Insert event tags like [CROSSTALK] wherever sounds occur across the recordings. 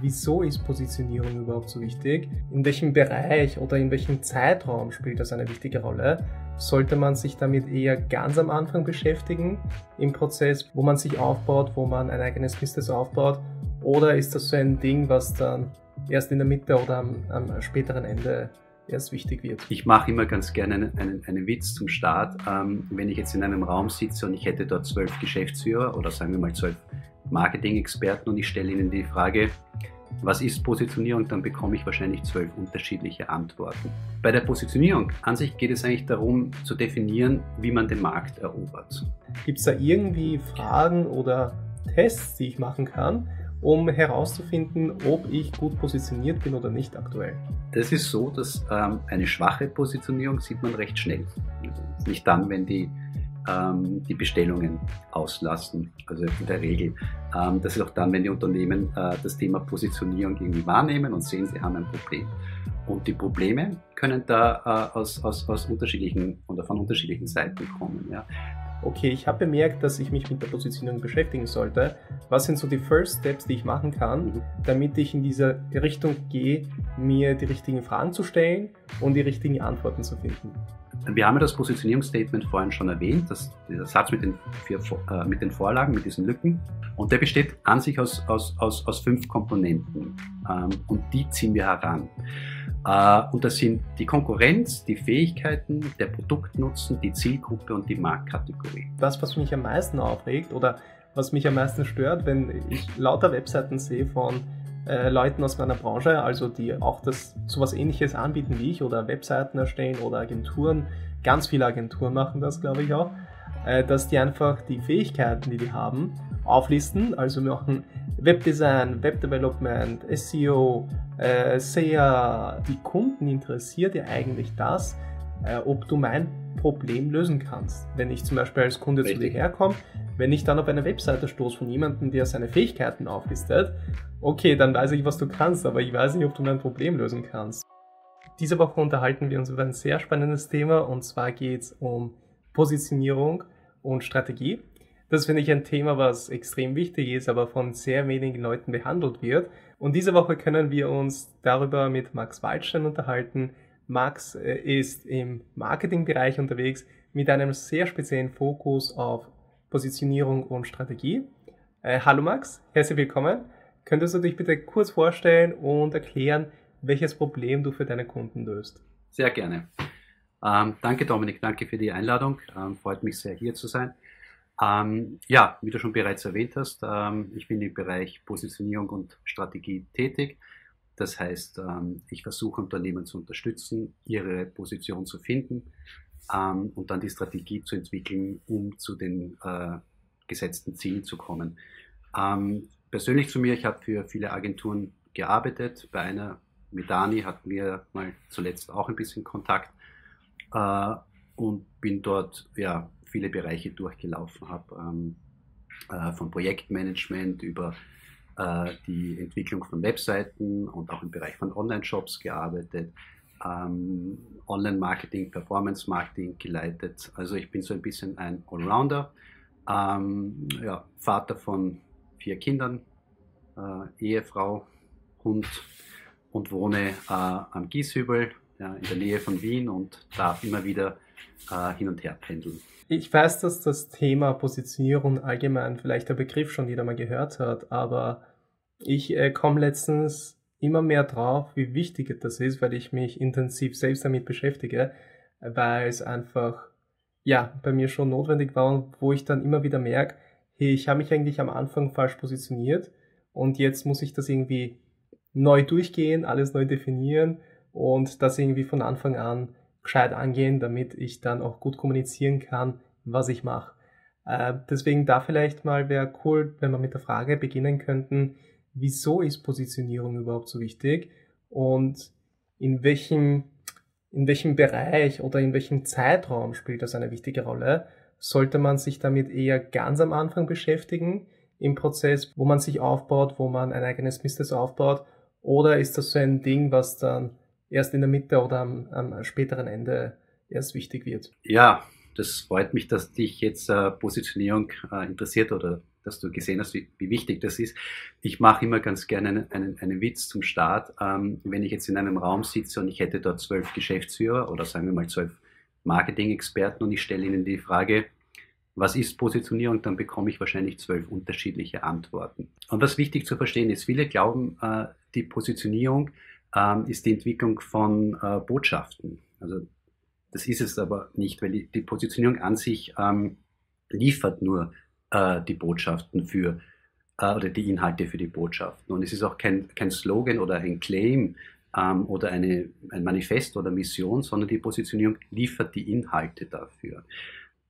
wieso ist Positionierung überhaupt so wichtig? In welchem Bereich oder in welchem Zeitraum spielt das eine wichtige Rolle? Sollte man sich damit eher ganz am Anfang beschäftigen, im Prozess, wo man sich aufbaut, wo man ein eigenes Business aufbaut? Oder ist das so ein Ding, was dann erst in der Mitte oder am, am späteren Ende erst wichtig wird. Ich mache immer ganz gerne einen, einen, einen Witz zum Start. Ähm, wenn ich jetzt in einem Raum sitze und ich hätte dort zwölf Geschäftsführer oder sagen wir mal zwölf Marketing-Experten und ich stelle ihnen die Frage, was ist Positionierung, dann bekomme ich wahrscheinlich zwölf unterschiedliche Antworten. Bei der Positionierung an sich geht es eigentlich darum zu definieren, wie man den Markt erobert. Gibt es da irgendwie Fragen oder Tests, die ich machen kann, um herauszufinden, ob ich gut positioniert bin oder nicht aktuell? Das ist so, dass ähm, eine schwache Positionierung sieht man recht schnell. Nicht dann, wenn die ähm, die Bestellungen auslassen. Also in der Regel. Ähm, das ist auch dann, wenn die Unternehmen äh, das Thema Positionierung irgendwie wahrnehmen und sehen, sie haben ein Problem. Und die Probleme können da äh, aus, aus, aus unterschiedlichen oder von unterschiedlichen Seiten kommen. Ja. Okay, ich habe bemerkt, dass ich mich mit der Positionierung beschäftigen sollte. Was sind so die First Steps, die ich machen kann, mhm. damit ich in diese Richtung gehe, mir die richtigen Fragen zu stellen und die richtigen Antworten zu finden? Wir haben ja das Positionierungsstatement vorhin schon erwähnt, das, dieser Satz mit den, vier, äh, mit den Vorlagen, mit diesen Lücken. Und der besteht an sich aus, aus, aus, aus fünf Komponenten. Ähm, und die ziehen wir heran. Äh, und das sind die Konkurrenz, die Fähigkeiten, der Produktnutzen, die Zielgruppe und die Marktkategorie. Das, was mich am meisten aufregt oder was mich am meisten stört, wenn ich lauter Webseiten sehe von äh, Leuten aus meiner Branche, also die auch das sowas ähnliches anbieten wie ich oder Webseiten erstellen oder Agenturen, ganz viele Agenturen machen das, glaube ich auch, äh, dass die einfach die Fähigkeiten, die die haben, auflisten. Also wir machen Webdesign, Webdevelopment, SEO, äh, SEA. Die Kunden interessiert ja eigentlich das, äh, ob du mein Problem lösen kannst. Wenn ich zum Beispiel als Kunde Richtig. zu dir herkomme, wenn ich dann auf eine Webseite stoße von jemandem, der seine Fähigkeiten auflistet, okay, dann weiß ich, was du kannst, aber ich weiß nicht, ob du mein Problem lösen kannst. Diese Woche unterhalten wir uns über ein sehr spannendes Thema und zwar geht es um Positionierung und Strategie. Das finde ich ein Thema, was extrem wichtig ist, aber von sehr wenigen Leuten behandelt wird. Und diese Woche können wir uns darüber mit Max Waldstein unterhalten. Max äh, ist im Marketingbereich unterwegs mit einem sehr speziellen Fokus auf Positionierung und Strategie. Äh, hallo Max, herzlich willkommen. Könntest du dich bitte kurz vorstellen und erklären, welches Problem du für deine Kunden löst? Sehr gerne. Ähm, danke Dominik, danke für die Einladung. Ähm, freut mich sehr hier zu sein. Ähm, ja, wie du schon bereits erwähnt hast, ähm, ich bin im Bereich Positionierung und Strategie tätig. Das heißt, ähm, ich versuche Unternehmen zu unterstützen, ihre Position zu finden ähm, und dann die Strategie zu entwickeln, um zu den äh, gesetzten Zielen zu kommen. Ähm, persönlich zu mir, ich habe für viele Agenturen gearbeitet. Bei einer Medani hatten wir mal zuletzt auch ein bisschen Kontakt äh, und bin dort ja viele Bereiche durchgelaufen habe, äh, von Projektmanagement über äh, die Entwicklung von Webseiten und auch im Bereich von Online-Shops gearbeitet, ähm, Online-Marketing, Performance-Marketing geleitet. Also ich bin so ein bisschen ein Allrounder, ähm, ja, Vater von vier Kindern, äh, Ehefrau, Hund und wohne äh, am Gieshübel ja, in der Nähe von Wien und darf immer wieder äh, hin und her pendeln. Ich weiß, dass das Thema Positionierung allgemein vielleicht der Begriff schon jeder mal gehört hat, aber ich äh, komme letztens immer mehr drauf, wie wichtig das ist, weil ich mich intensiv selbst damit beschäftige, weil es einfach ja bei mir schon notwendig war und wo ich dann immer wieder merke, hey, ich habe mich eigentlich am Anfang falsch positioniert und jetzt muss ich das irgendwie neu durchgehen, alles neu definieren und das irgendwie von Anfang an gescheit angehen, damit ich dann auch gut kommunizieren kann, was ich mache. Äh, deswegen da vielleicht mal wäre cool, wenn wir mit der Frage beginnen könnten, wieso ist Positionierung überhaupt so wichtig und in welchem, in welchem Bereich oder in welchem Zeitraum spielt das eine wichtige Rolle? Sollte man sich damit eher ganz am Anfang beschäftigen, im Prozess, wo man sich aufbaut, wo man ein eigenes Business aufbaut, oder ist das so ein Ding, was dann erst in der Mitte oder am, am späteren Ende erst wichtig wird. Ja, das freut mich, dass dich jetzt äh, Positionierung äh, interessiert oder dass du gesehen hast, wie, wie wichtig das ist. Ich mache immer ganz gerne einen, einen, einen Witz zum Start. Ähm, wenn ich jetzt in einem Raum sitze und ich hätte dort zwölf Geschäftsführer oder sagen wir mal zwölf Marketing-Experten und ich stelle ihnen die Frage, was ist Positionierung, dann bekomme ich wahrscheinlich zwölf unterschiedliche Antworten. Und was wichtig zu verstehen ist, viele glauben, äh, die Positionierung ähm, ist die Entwicklung von äh, Botschaften. Also das ist es aber nicht, weil die, die Positionierung an sich ähm, liefert nur äh, die Botschaften für äh, oder die Inhalte für die Botschaften. Und es ist auch kein, kein Slogan oder ein Claim ähm, oder eine, ein Manifest oder Mission, sondern die Positionierung liefert die Inhalte dafür.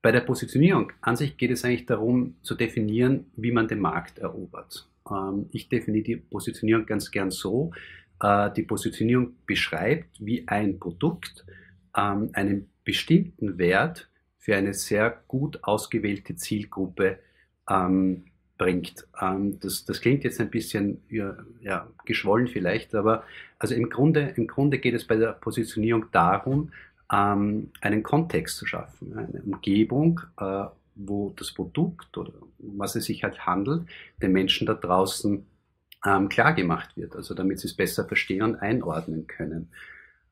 Bei der Positionierung an sich geht es eigentlich darum zu definieren, wie man den Markt erobert. Ähm, ich definiere die Positionierung ganz gern so. Äh, die Positionierung beschreibt, wie ein Produkt ähm, einen bestimmten Wert für eine sehr gut ausgewählte Zielgruppe ähm, bringt. das, das klingt jetzt ein bisschen ja, ja, geschwollen vielleicht, aber also im Grunde, im Grunde geht es bei der Positionierung darum, ähm, einen Kontext zu schaffen, eine Umgebung, äh, wo das Produkt oder was es sich halt handelt, den Menschen da draußen ähm, klar gemacht wird, also damit sie es besser verstehen und einordnen können.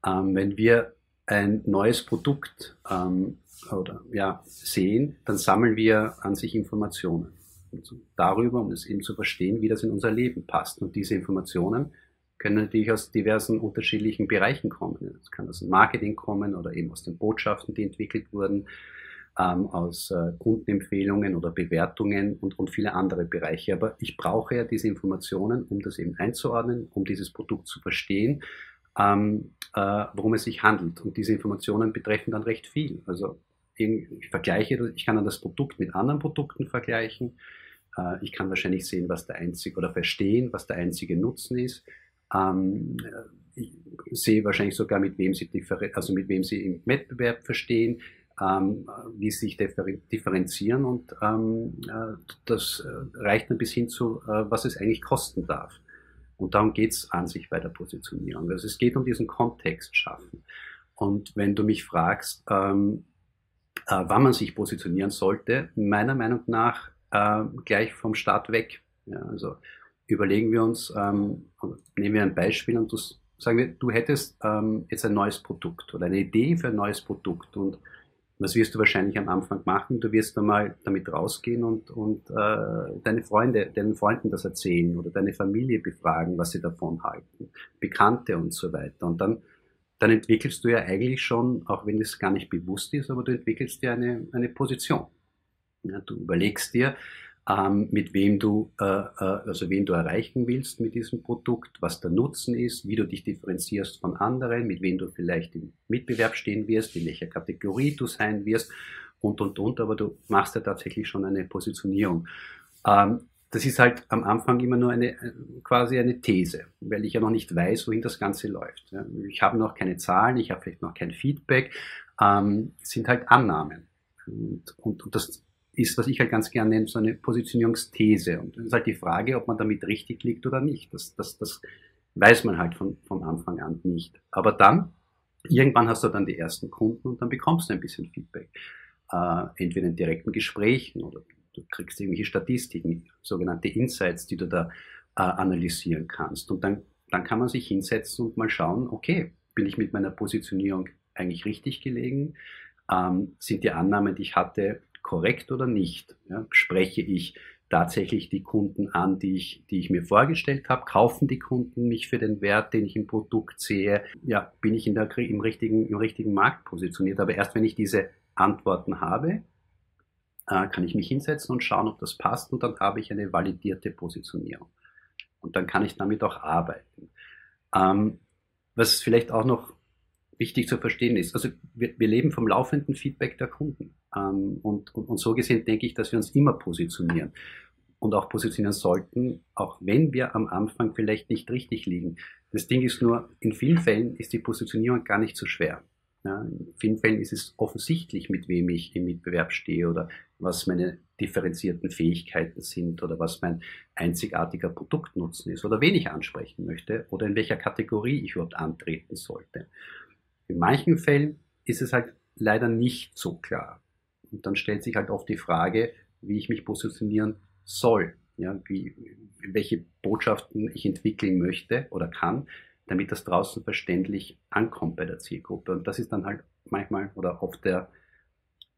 Ähm, wenn wir ein neues Produkt ähm, oder ja, sehen, dann sammeln wir an sich Informationen darüber, um es eben zu verstehen, wie das in unser Leben passt. Und diese Informationen können natürlich aus diversen unterschiedlichen Bereichen kommen. Es kann aus dem Marketing kommen oder eben aus den Botschaften, die entwickelt wurden, ähm, aus äh, Kundenempfehlungen oder Bewertungen und, und viele andere Bereiche. Aber ich brauche ja diese Informationen, um das eben einzuordnen, um dieses Produkt zu verstehen, ähm, äh, worum es sich handelt. Und diese Informationen betreffen dann recht viel. Also ich vergleiche, ich kann dann das Produkt mit anderen Produkten vergleichen. Äh, ich kann wahrscheinlich sehen, was der einzige oder verstehen, was der einzige Nutzen ist. Ähm, ich sehe wahrscheinlich sogar, mit wem sie, also mit wem sie im Wettbewerb verstehen, ähm, wie sie sich differenzieren und ähm, äh, das äh, reicht dann bis hin zu, äh, was es eigentlich kosten darf. Und darum geht es an sich bei der Positionierung. Also es geht um diesen Kontext schaffen. Und wenn du mich fragst, ähm, äh, wann man sich positionieren sollte, meiner Meinung nach äh, gleich vom Start weg. Ja, also überlegen wir uns, ähm, nehmen wir ein Beispiel und du, sagen wir, du hättest ähm, jetzt ein neues Produkt oder eine Idee für ein neues Produkt und was wirst du wahrscheinlich am Anfang machen? Du wirst einmal damit rausgehen und, und äh, deine Freunde, deinen Freunden das erzählen oder deine Familie befragen, was sie davon halten, Bekannte und so weiter. Und dann, dann entwickelst du ja eigentlich schon, auch wenn es gar nicht bewusst ist, aber du entwickelst dir eine, eine Position. Ja, du überlegst dir, ähm, mit wem du, äh, äh, also wen du erreichen willst mit diesem Produkt, was der Nutzen ist, wie du dich differenzierst von anderen, mit wem du vielleicht im Mitbewerb stehen wirst, in welcher Kategorie du sein wirst und, und, und, aber du machst ja tatsächlich schon eine Positionierung. Ähm, das ist halt am Anfang immer nur eine, quasi eine These, weil ich ja noch nicht weiß, wohin das Ganze läuft. Ich habe noch keine Zahlen, ich habe vielleicht noch kein Feedback, ähm, sind halt Annahmen. Und, und, und das ist, was ich halt ganz gerne nenne, so eine Positionierungsthese. Und dann ist halt die Frage, ob man damit richtig liegt oder nicht. Das, das, das weiß man halt von, von Anfang an nicht. Aber dann, irgendwann hast du dann die ersten Kunden und dann bekommst du ein bisschen Feedback. Äh, entweder in direkten Gesprächen oder du kriegst irgendwelche Statistiken, sogenannte Insights, die du da äh, analysieren kannst. Und dann, dann kann man sich hinsetzen und mal schauen, okay, bin ich mit meiner Positionierung eigentlich richtig gelegen? Ähm, sind die Annahmen, die ich hatte, korrekt oder nicht? Ja, spreche ich tatsächlich die Kunden an, die ich, die ich mir vorgestellt habe? Kaufen die Kunden mich für den Wert, den ich im Produkt sehe? Ja, bin ich in der, im, richtigen, im richtigen Markt positioniert? Aber erst wenn ich diese Antworten habe, äh, kann ich mich hinsetzen und schauen, ob das passt und dann habe ich eine validierte Positionierung. Und dann kann ich damit auch arbeiten. Ähm, was vielleicht auch noch wichtig zu verstehen ist. Also wir, wir leben vom laufenden Feedback der Kunden. Ähm, und, und, und so gesehen denke ich, dass wir uns immer positionieren und auch positionieren sollten, auch wenn wir am Anfang vielleicht nicht richtig liegen. Das Ding ist nur, in vielen Fällen ist die Positionierung gar nicht so schwer. Ja, in vielen Fällen ist es offensichtlich, mit wem ich im Mitbewerb stehe oder was meine differenzierten Fähigkeiten sind oder was mein einzigartiger Produktnutzen ist oder wen ich ansprechen möchte oder in welcher Kategorie ich überhaupt antreten sollte. In manchen Fällen ist es halt leider nicht so klar. Und dann stellt sich halt oft die Frage, wie ich mich positionieren soll, ja, wie, welche Botschaften ich entwickeln möchte oder kann, damit das draußen verständlich ankommt bei der Zielgruppe. Und das ist dann halt manchmal oder oft der,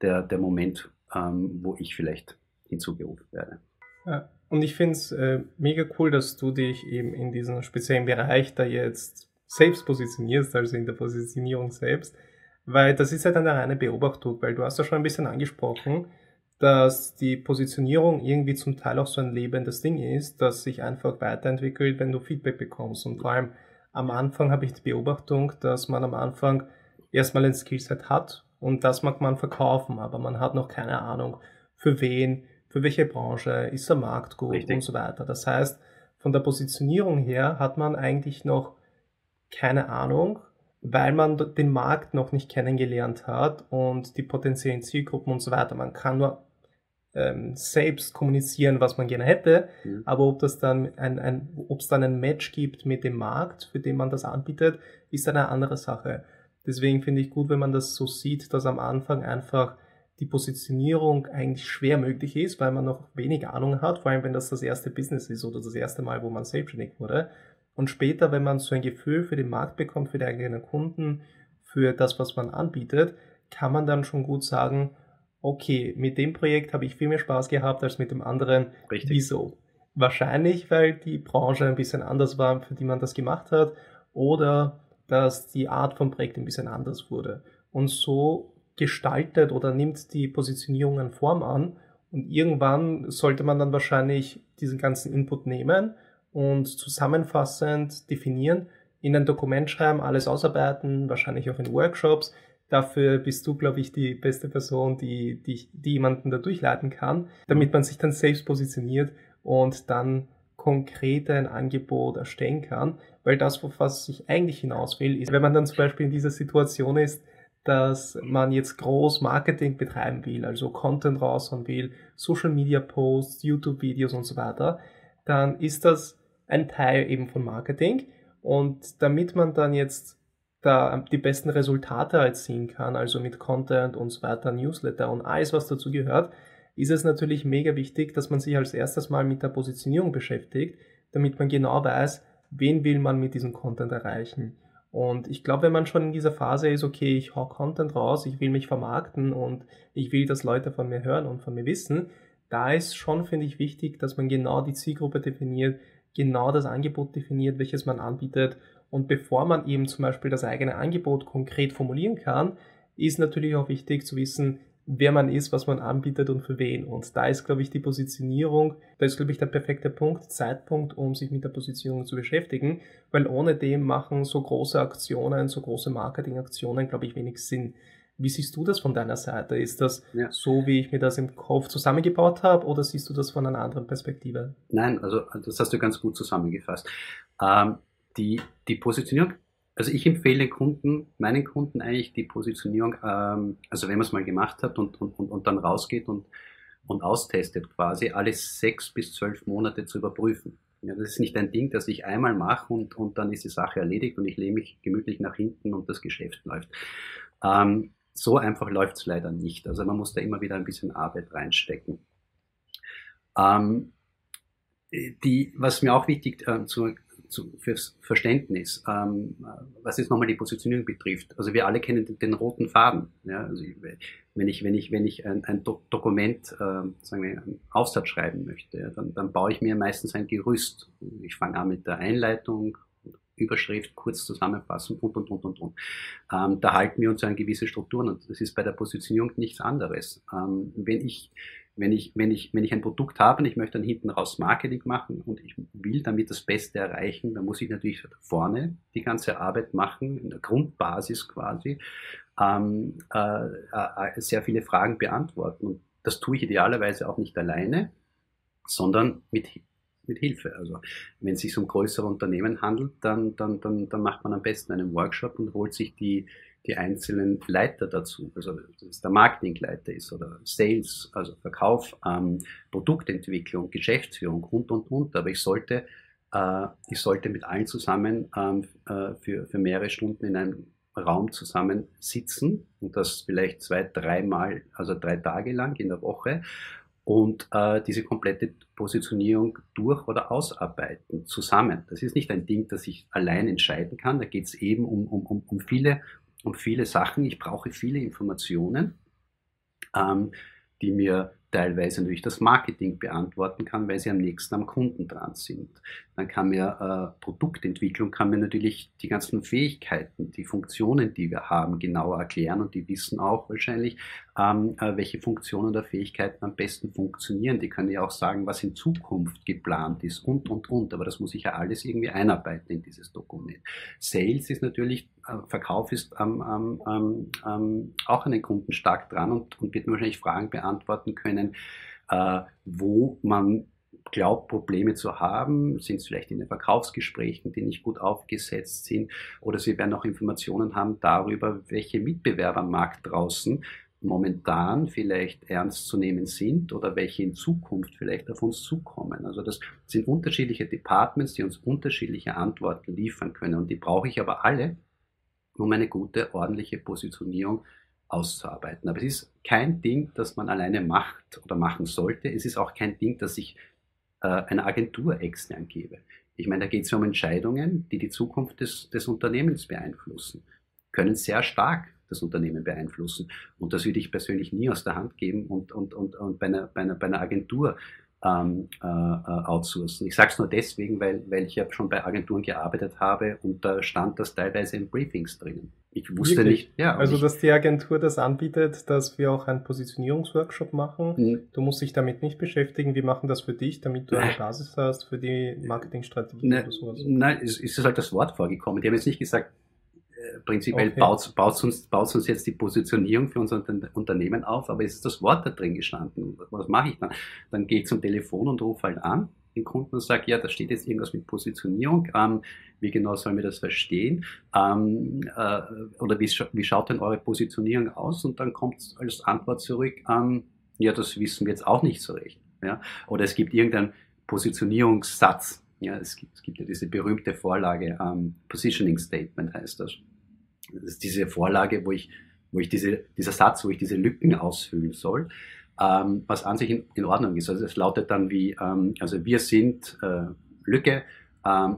der, der Moment, ähm, wo ich vielleicht hinzugerufen werde. Ja, und ich finde es äh, mega cool, dass du dich eben in diesem speziellen Bereich da jetzt selbst positionierst, also in der Positionierung selbst, weil das ist ja dann eine reine Beobachtung, weil du hast ja schon ein bisschen angesprochen, dass die Positionierung irgendwie zum Teil auch so ein lebendes Ding ist, das sich einfach weiterentwickelt, wenn du Feedback bekommst. Und vor allem am Anfang habe ich die Beobachtung, dass man am Anfang erstmal ein Skillset hat und das mag man verkaufen, aber man hat noch keine Ahnung, für wen, für welche Branche, ist der Markt gut Richtig. und so weiter. Das heißt, von der Positionierung her hat man eigentlich noch keine Ahnung, weil man den Markt noch nicht kennengelernt hat und die potenziellen Zielgruppen und so weiter. Man kann nur ähm, selbst kommunizieren, was man gerne hätte, mhm. aber ob das dann ein, ein, ob es dann ein Match gibt mit dem Markt, für den man das anbietet, ist eine andere Sache. Deswegen finde ich gut, wenn man das so sieht, dass am Anfang einfach die Positionierung eigentlich schwer möglich ist, weil man noch wenig Ahnung hat, vor allem wenn das das erste Business ist oder das erste Mal, wo man selbstständig wurde. Und später, wenn man so ein Gefühl für den Markt bekommt, für die eigenen Kunden, für das, was man anbietet, kann man dann schon gut sagen, okay, mit dem Projekt habe ich viel mehr Spaß gehabt als mit dem anderen. Richtig. Wieso? Wahrscheinlich, weil die Branche ein bisschen anders war, für die man das gemacht hat, oder dass die Art von Projekt ein bisschen anders wurde. Und so gestaltet oder nimmt die Positionierung eine Form an. Und irgendwann sollte man dann wahrscheinlich diesen ganzen Input nehmen und zusammenfassend definieren, in ein Dokument schreiben, alles ausarbeiten, wahrscheinlich auch in Workshops Dafür bist du, glaube ich, die beste Person, die, die, die jemanden da durchleiten kann, damit man sich dann selbst positioniert und dann konkret ein Angebot erstellen kann. Weil das, was ich eigentlich hinaus will, ist, wenn man dann zum Beispiel in dieser Situation ist, dass man jetzt groß Marketing betreiben will, also Content raushauen will, Social Media Posts, YouTube Videos und so weiter, dann ist das ein Teil eben von Marketing. Und damit man dann jetzt da die besten Resultate erzielen kann, also mit Content und so weiter, Newsletter und alles, was dazu gehört, ist es natürlich mega wichtig, dass man sich als erstes mal mit der Positionierung beschäftigt, damit man genau weiß, wen will man mit diesem Content erreichen. Und ich glaube, wenn man schon in dieser Phase ist, okay, ich hau Content raus, ich will mich vermarkten und ich will, dass Leute von mir hören und von mir wissen, da ist schon, finde ich, wichtig, dass man genau die Zielgruppe definiert, genau das Angebot definiert, welches man anbietet und bevor man eben zum Beispiel das eigene Angebot konkret formulieren kann, ist natürlich auch wichtig zu wissen, wer man ist, was man anbietet und für wen. Und da ist, glaube ich, die Positionierung, da ist, glaube ich, der perfekte Punkt, Zeitpunkt, um sich mit der Positionierung zu beschäftigen, weil ohne dem machen so große Aktionen, so große Marketingaktionen, glaube ich, wenig Sinn. Wie siehst du das von deiner Seite? Ist das ja. so, wie ich mir das im Kopf zusammengebaut habe, oder siehst du das von einer anderen Perspektive? Nein, also das hast du ganz gut zusammengefasst. Ähm, die, die Positionierung, also ich empfehle den Kunden, meinen Kunden eigentlich die Positionierung, ähm, also wenn man es mal gemacht hat und, und, und, und dann rausgeht und, und austestet quasi, alle sechs bis zwölf Monate zu überprüfen. Ja, das ist nicht ein Ding, das ich einmal mache und, und dann ist die Sache erledigt und ich lehne mich gemütlich nach hinten und das Geschäft läuft. Ähm, so einfach läuft es leider nicht. Also man muss da immer wieder ein bisschen Arbeit reinstecken. Ähm, die, was mir auch wichtig äh, zu zu, fürs Verständnis, ähm, was jetzt nochmal die Positionierung betrifft. Also wir alle kennen den, den roten Faden. Ja? Also wenn ich, wenn ich, wenn ich ein, ein Do Dokument, äh, sagen wir, einen Aufsatz schreiben möchte, ja, dann, dann baue ich mir meistens ein Gerüst. Ich fange an mit der Einleitung, Überschrift, kurz zusammenfassen und, und, und, und, und. Ähm, da halten wir uns an gewisse Strukturen und das ist bei der Positionierung nichts anderes. Ähm, wenn ich wenn ich, wenn ich, wenn ich ein Produkt habe und ich möchte dann hinten raus Marketing machen und ich will damit das Beste erreichen, dann muss ich natürlich vorne die ganze Arbeit machen, in der Grundbasis quasi, ähm, äh, äh, sehr viele Fragen beantworten. Und das tue ich idealerweise auch nicht alleine, sondern mit, mit Hilfe. Also wenn es sich um größere Unternehmen handelt, dann, dann, dann, dann macht man am besten einen Workshop und holt sich die, die einzelnen Leiter dazu, also dass es der Marketingleiter ist oder Sales, also Verkauf, ähm, Produktentwicklung, Geschäftsführung und und und. Aber ich sollte, äh, ich sollte mit allen zusammen ähm, äh, für, für mehrere Stunden in einem Raum zusammen sitzen und das vielleicht zwei, dreimal, also drei Tage lang in der Woche und äh, diese komplette Positionierung durch- oder ausarbeiten zusammen. Das ist nicht ein Ding, das ich allein entscheiden kann. Da geht es eben um, um, um, viele, um viele Sachen. Ich brauche viele Informationen, ähm, die mir teilweise natürlich das Marketing beantworten kann, weil sie am nächsten am Kunden dran sind. Dann kann mir äh, Produktentwicklung, kann mir natürlich die ganzen Fähigkeiten, die Funktionen, die wir haben, genauer erklären und die wissen auch wahrscheinlich, ähm, äh, welche Funktionen oder Fähigkeiten am besten funktionieren. Die können ja auch sagen, was in Zukunft geplant ist und, und, und. Aber das muss ich ja alles irgendwie einarbeiten in dieses Dokument. Sales ist natürlich, Verkauf ist ähm, ähm, ähm, auch an den Kunden stark dran und, und wird mir wahrscheinlich Fragen beantworten können, äh, wo man glaubt, Probleme zu haben, sind es vielleicht in den Verkaufsgesprächen, die nicht gut aufgesetzt sind, oder sie werden auch Informationen haben darüber, welche Mitbewerber am Markt draußen momentan vielleicht ernst zu nehmen sind oder welche in Zukunft vielleicht auf uns zukommen. Also das sind unterschiedliche Departments, die uns unterschiedliche Antworten liefern können und die brauche ich aber alle, um eine gute, ordentliche Positionierung auszuarbeiten. Aber es ist kein Ding, das man alleine macht oder machen sollte. Es ist auch kein Ding, das ich äh, einer Agentur extern gebe. Ich meine, da geht es um Entscheidungen, die die Zukunft des, des Unternehmens beeinflussen, können sehr stark das Unternehmen beeinflussen. Und das würde ich persönlich nie aus der Hand geben und, und, und, und bei, einer, bei, einer, bei einer Agentur ähm, äh, äh outsourcen. Ich sage es nur deswegen, weil, weil ich ja schon bei Agenturen gearbeitet habe und da stand das teilweise in Briefings drinnen. Ich wusste Wirklich? nicht. Ja, also, ich, dass die Agentur das anbietet, dass wir auch einen Positionierungsworkshop machen. Mhm. Du musst dich damit nicht beschäftigen. Wir machen das für dich, damit du eine Basis hast für die Marketingstrategie ne, oder sowas. Nein, es ist halt das Wort vorgekommen. Die haben jetzt nicht gesagt, prinzipiell okay. baut, baut, uns, baut uns jetzt die Positionierung für unser Unternehmen auf, aber es ist das Wort da drin gestanden. Was mache ich dann? Dann gehe ich zum Telefon und rufe halt an den Kunden und sage, ja, da steht jetzt irgendwas mit Positionierung. Ähm, wie genau sollen wir das verstehen? Ähm, äh, oder wie, wie schaut denn eure Positionierung aus? Und dann kommt als Antwort zurück, ähm, ja, das wissen wir jetzt auch nicht so recht. Ja? Oder es gibt irgendeinen Positionierungssatz. Ja, es gibt, es gibt ja diese berühmte Vorlage, ähm, Positioning Statement heißt das. Das ist diese Vorlage, wo ich, wo ich diese, dieser Satz, wo ich diese Lücken ausfüllen soll, ähm, was an sich in, in, Ordnung ist. Also es lautet dann wie, ähm, also wir sind äh, Lücke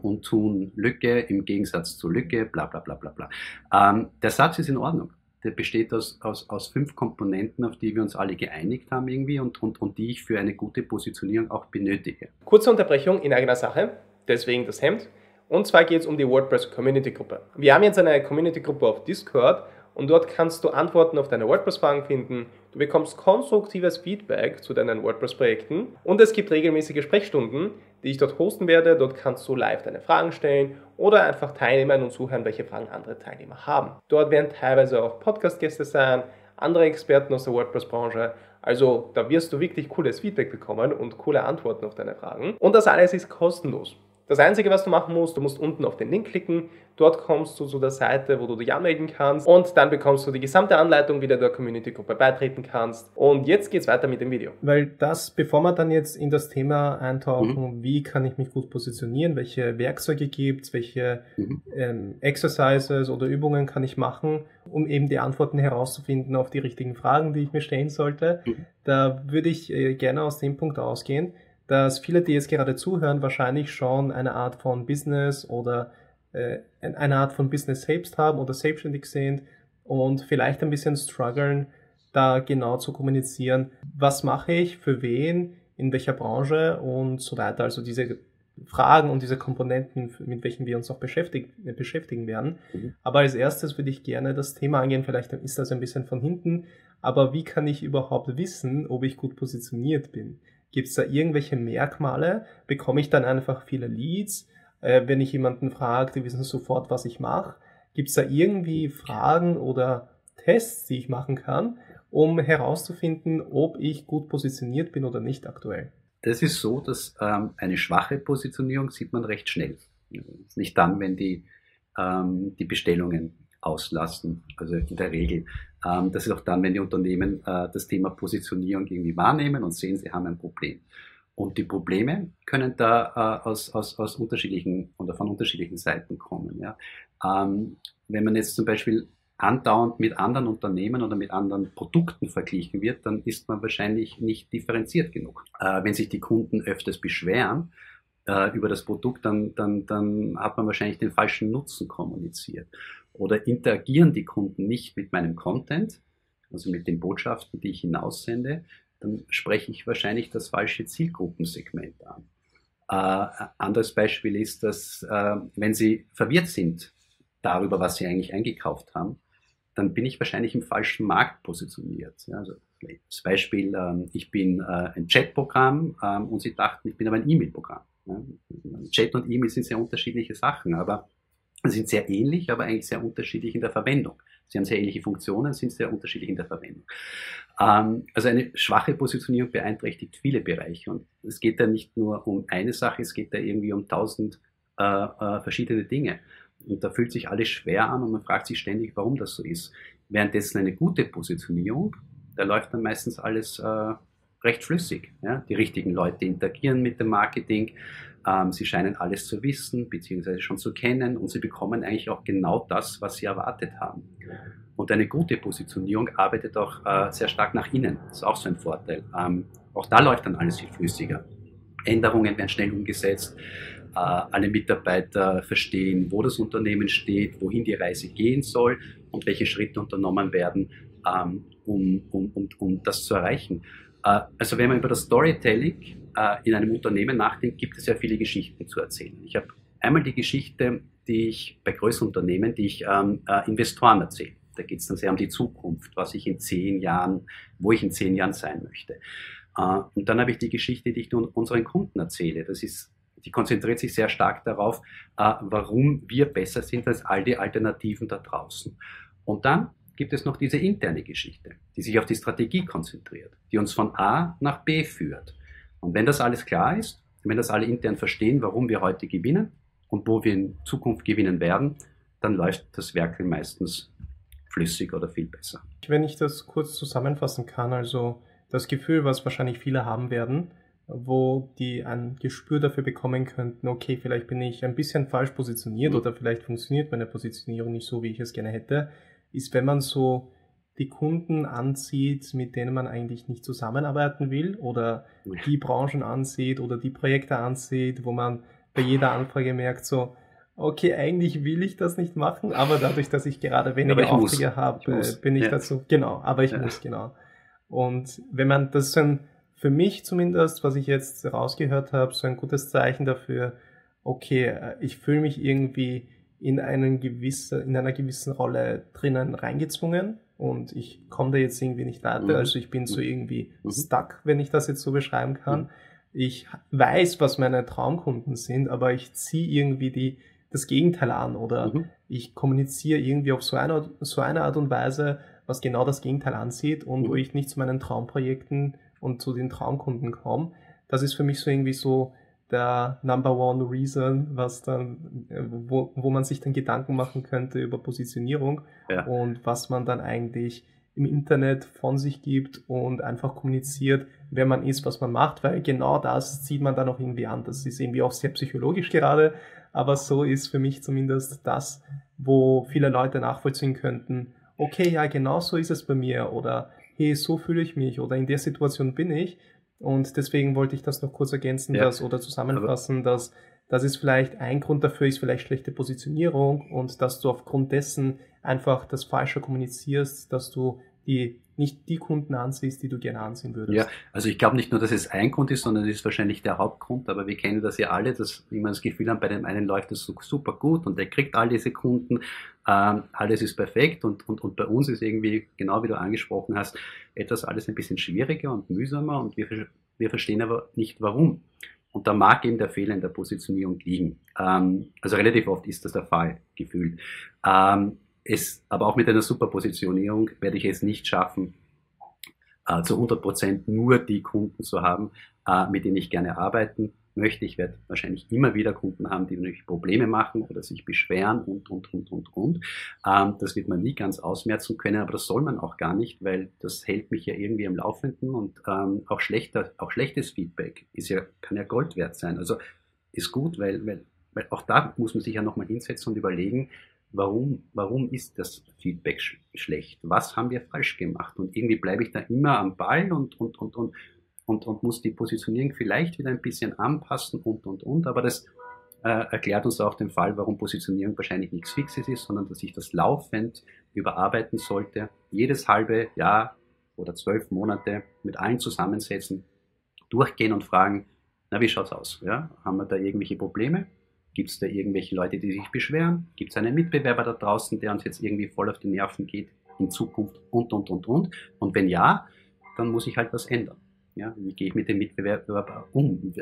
und tun Lücke im Gegensatz zu Lücke, bla bla bla bla bla. Der Satz ist in Ordnung. Der besteht aus, aus, aus fünf Komponenten, auf die wir uns alle geeinigt haben irgendwie und, und, und die ich für eine gute Positionierung auch benötige. Kurze Unterbrechung in eigener Sache, deswegen das Hemd. Und zwar geht es um die WordPress Community Gruppe. Wir haben jetzt eine Community Gruppe auf Discord und dort kannst du Antworten auf deine WordPress-Fragen finden. Du bekommst konstruktives Feedback zu deinen WordPress-Projekten und es gibt regelmäßige Sprechstunden, die ich dort hosten werde. Dort kannst du live deine Fragen stellen oder einfach teilnehmen und zuhören, welche Fragen andere Teilnehmer haben. Dort werden teilweise auch Podcast-Gäste sein, andere Experten aus der WordPress-Branche. Also da wirst du wirklich cooles Feedback bekommen und coole Antworten auf deine Fragen. Und das alles ist kostenlos. Das Einzige, was du machen musst, du musst unten auf den Link klicken. Dort kommst du zu der Seite, wo du dich anmelden kannst und dann bekommst du die gesamte Anleitung, wie du der Community-Gruppe beitreten kannst. Und jetzt geht's weiter mit dem Video. Weil das, bevor wir dann jetzt in das Thema eintauchen, mhm. wie kann ich mich gut positionieren, welche Werkzeuge gibt's, welche mhm. ähm, Exercises oder Übungen kann ich machen, um eben die Antworten herauszufinden auf die richtigen Fragen, die ich mir stellen sollte, mhm. da würde ich äh, gerne aus dem Punkt ausgehen, dass viele, die jetzt gerade zuhören, wahrscheinlich schon eine Art von Business oder äh, eine Art von Business selbst haben oder selbstständig sind und vielleicht ein bisschen strugglen, da genau zu kommunizieren, was mache ich, für wen, in welcher Branche und so weiter. Also diese Fragen und diese Komponenten, mit welchen wir uns auch beschäftigen, beschäftigen werden. Mhm. Aber als erstes würde ich gerne das Thema angehen, vielleicht ist das ein bisschen von hinten, aber wie kann ich überhaupt wissen, ob ich gut positioniert bin? Gibt es da irgendwelche Merkmale? Bekomme ich dann einfach viele Leads? Äh, wenn ich jemanden frage, die wissen sofort, was ich mache. Gibt es da irgendwie Fragen oder Tests, die ich machen kann, um herauszufinden, ob ich gut positioniert bin oder nicht aktuell? Das ist so, dass ähm, eine schwache Positionierung sieht man recht schnell. Nicht dann, wenn die, ähm, die Bestellungen auslassen, also in der Regel. Ähm, das ist auch dann, wenn die Unternehmen äh, das Thema Positionierung irgendwie wahrnehmen und sehen, sie haben ein Problem. Und die Probleme können da äh, aus, aus, aus unterschiedlichen oder von unterschiedlichen Seiten kommen. Ja. Ähm, wenn man jetzt zum Beispiel andauernd mit anderen Unternehmen oder mit anderen Produkten verglichen wird, dann ist man wahrscheinlich nicht differenziert genug. Äh, wenn sich die Kunden öfters beschweren äh, über das Produkt, dann, dann, dann hat man wahrscheinlich den falschen Nutzen kommuniziert. Oder interagieren die Kunden nicht mit meinem Content, also mit den Botschaften, die ich hinaussende, dann spreche ich wahrscheinlich das falsche Zielgruppensegment an. Äh, anderes Beispiel ist, dass äh, wenn Sie verwirrt sind darüber, was Sie eigentlich eingekauft haben, dann bin ich wahrscheinlich im falschen Markt positioniert. Ja, also das Beispiel, ähm, ich bin äh, ein Chatprogramm ähm, und Sie dachten, ich bin aber ein E-Mail-Programm. Ja. Chat und E-Mail sind sehr unterschiedliche Sachen, aber sind sehr ähnlich, aber eigentlich sehr unterschiedlich in der Verwendung. Sie haben sehr ähnliche Funktionen, sind sehr unterschiedlich in der Verwendung. Ähm, also eine schwache Positionierung beeinträchtigt viele Bereiche und es geht da nicht nur um eine Sache, es geht da irgendwie um tausend äh, äh, verschiedene Dinge. Und da fühlt sich alles schwer an und man fragt sich ständig, warum das so ist. Währenddessen eine gute Positionierung, da läuft dann meistens alles äh, recht flüssig. Die richtigen Leute interagieren mit dem Marketing, ähm, sie scheinen alles zu wissen, beziehungsweise schon zu kennen und sie bekommen eigentlich auch genau das, was sie erwartet haben. Und eine gute Positionierung arbeitet auch äh, sehr stark nach innen. Das ist auch so ein Vorteil. Ähm, auch da läuft dann alles viel flüssiger. Änderungen werden schnell umgesetzt. Äh, alle Mitarbeiter verstehen, wo das Unternehmen steht, wohin die Reise gehen soll und welche Schritte unternommen werden, ähm, um, um, um, um das zu erreichen. Äh, also wenn man über das Storytelling in einem Unternehmen nachdenkt, gibt es ja viele Geschichten zu erzählen. Ich habe einmal die Geschichte, die ich bei größeren Unternehmen, die ich ähm, äh, Investoren erzähle. Da geht es dann sehr um die Zukunft, was ich in zehn Jahren, wo ich in zehn Jahren sein möchte. Äh, und dann habe ich die Geschichte, die ich unseren Kunden erzähle. Das ist, die konzentriert sich sehr stark darauf, äh, warum wir besser sind als all die Alternativen da draußen. Und dann gibt es noch diese interne Geschichte, die sich auf die Strategie konzentriert, die uns von A nach B führt. Und wenn das alles klar ist, wenn das alle intern verstehen, warum wir heute gewinnen und wo wir in Zukunft gewinnen werden, dann läuft das Werkel meistens flüssig oder viel besser. Wenn ich das kurz zusammenfassen kann, also das Gefühl, was wahrscheinlich viele haben werden, wo die ein Gespür dafür bekommen könnten, okay, vielleicht bin ich ein bisschen falsch positioniert mhm. oder vielleicht funktioniert meine Positionierung nicht so, wie ich es gerne hätte, ist, wenn man so die Kunden anzieht, mit denen man eigentlich nicht zusammenarbeiten will oder die Branchen ansieht oder die Projekte ansieht, wo man bei jeder Anfrage merkt, so, okay, eigentlich will ich das nicht machen, aber dadurch, dass ich gerade weniger Aufträge habe, ich bin ich ja. dazu, genau, aber ich ja. muss, genau. Und wenn man das so ein, für mich zumindest, was ich jetzt rausgehört habe, so ein gutes Zeichen dafür, okay, ich fühle mich irgendwie in, einen gewisse, in einer gewissen Rolle drinnen reingezwungen und ich komme da jetzt irgendwie nicht weiter. Mhm. Also ich bin so irgendwie mhm. stuck, wenn ich das jetzt so beschreiben kann. Mhm. Ich weiß, was meine Traumkunden sind, aber ich ziehe irgendwie die, das Gegenteil an oder mhm. ich kommuniziere irgendwie auf so eine, so eine Art und Weise, was genau das Gegenteil ansieht und wo mhm. ich nicht zu meinen Traumprojekten und zu den Traumkunden komme. Das ist für mich so irgendwie so der Number One Reason, was dann, äh, wo, wo man sich dann Gedanken machen könnte über Positionierung ja. und was man dann eigentlich im Internet von sich gibt und einfach kommuniziert, wer man ist, was man macht, weil genau das zieht man dann auch irgendwie an. Das ist irgendwie auch sehr psychologisch gerade, aber so ist für mich zumindest das, wo viele Leute nachvollziehen könnten, okay, ja, genau so ist es bei mir oder hey, so fühle ich mich oder in der Situation bin ich und deswegen wollte ich das noch kurz ergänzen ja. dass, oder zusammenfassen, dass das ist vielleicht ein Grund dafür, ist vielleicht schlechte Positionierung und dass du aufgrund dessen einfach das Falsche kommunizierst, dass du die nicht die Kunden ansiehst, die du gerne ansehen würdest. Ja, also ich glaube nicht nur, dass es ein Grund ist, sondern es ist wahrscheinlich der Hauptgrund, aber wir kennen das ja alle, dass immer das Gefühl haben, bei dem einen läuft so super gut und der kriegt all diese Kunden, ähm, alles ist perfekt und, und, und bei uns ist irgendwie, genau wie du angesprochen hast, etwas alles ein bisschen schwieriger und mühsamer und wir, wir verstehen aber nicht warum. Und da mag eben der Fehler in der Positionierung liegen. Ähm, also relativ oft ist das der Fall, gefühlt. Ähm, es, aber auch mit einer Superpositionierung werde ich es nicht schaffen, äh, zu 100 Prozent nur die Kunden zu haben, äh, mit denen ich gerne arbeiten möchte. Ich werde wahrscheinlich immer wieder Kunden haben, die natürlich Probleme machen oder sich beschweren und, und, und, und, und. Ähm, das wird man nie ganz ausmerzen können, aber das soll man auch gar nicht, weil das hält mich ja irgendwie am Laufenden und ähm, auch schlechter, auch schlechtes Feedback ist ja, kann ja Gold wert sein. Also ist gut, weil, weil, weil auch da muss man sich ja nochmal hinsetzen und überlegen, warum, warum ist das Feedback sch schlecht? Was haben wir falsch gemacht? Und irgendwie bleibe ich da immer am Ball und, und, und, und, und, und muss die Positionierung vielleicht wieder ein bisschen anpassen und, und, und. Aber das äh, erklärt uns auch den Fall, warum Positionierung wahrscheinlich nichts Fixes ist, sondern dass ich das laufend überarbeiten sollte. Jedes halbe Jahr oder zwölf Monate mit allen zusammensetzen, durchgehen und fragen, na, wie schaut's aus? Ja? Haben wir da irgendwelche Probleme? Gibt es da irgendwelche Leute, die sich beschweren? Gibt es einen Mitbewerber da draußen, der uns jetzt irgendwie voll auf die Nerven geht in Zukunft und, und, und, und? Und wenn ja, dann muss ich halt was ändern. Ja? Wie gehe ich mit dem Mitbewerber um?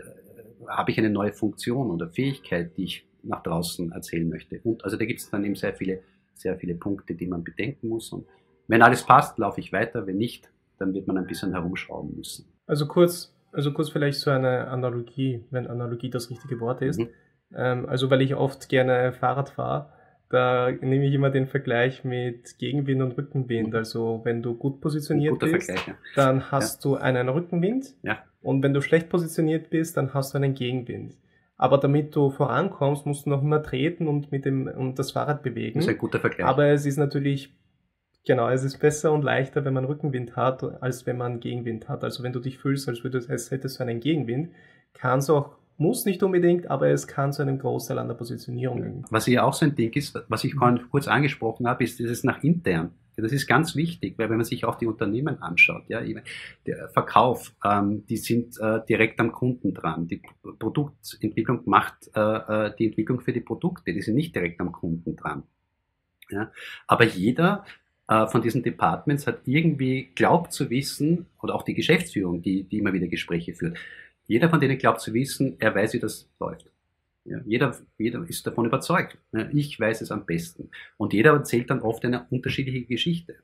Habe ich eine neue Funktion oder Fähigkeit, die ich nach draußen erzählen möchte? Und also da gibt es dann eben sehr viele, sehr viele Punkte, die man bedenken muss. Und wenn alles passt, laufe ich weiter. Wenn nicht, dann wird man ein bisschen herumschrauben müssen. Also kurz, also kurz vielleicht so eine Analogie, wenn Analogie das richtige Wort ist. Mhm. Ähm, also weil ich oft gerne Fahrrad fahre, da nehme ich immer den Vergleich mit Gegenwind und Rückenwind. Also wenn du gut positioniert bist, ja. dann hast ja. du einen Rückenwind. Ja. Und wenn du schlecht positioniert bist, dann hast du einen Gegenwind. Aber damit du vorankommst, musst du noch immer treten und mit dem und das Fahrrad bewegen. Das ist ein guter Vergleich. Aber es ist natürlich Genau, es ist besser und leichter, wenn man Rückenwind hat, als wenn man Gegenwind hat. Also wenn du dich fühlst, als würdest, als hättest du einen Gegenwind, kann es auch, muss nicht unbedingt, aber es kann zu einem Großteil an der Positionierung liegen. Was ja auch so ein Ding ist, was ich vorhin kurz angesprochen habe, ist dieses nach intern. Das ist ganz wichtig, weil wenn man sich auch die Unternehmen anschaut, ja, der Verkauf, ähm, die sind äh, direkt am Kunden dran. Die Produktentwicklung macht äh, äh, die Entwicklung für die Produkte, die sind nicht direkt am Kunden dran. Ja, aber jeder äh, von diesen Departments hat irgendwie glaubt zu wissen, oder auch die Geschäftsführung, die, die immer wieder Gespräche führt, jeder von denen glaubt zu wissen, er weiß, wie das läuft. Ja, jeder, jeder ist davon überzeugt. Ja, ich weiß es am besten. Und jeder erzählt dann oft eine unterschiedliche Geschichte.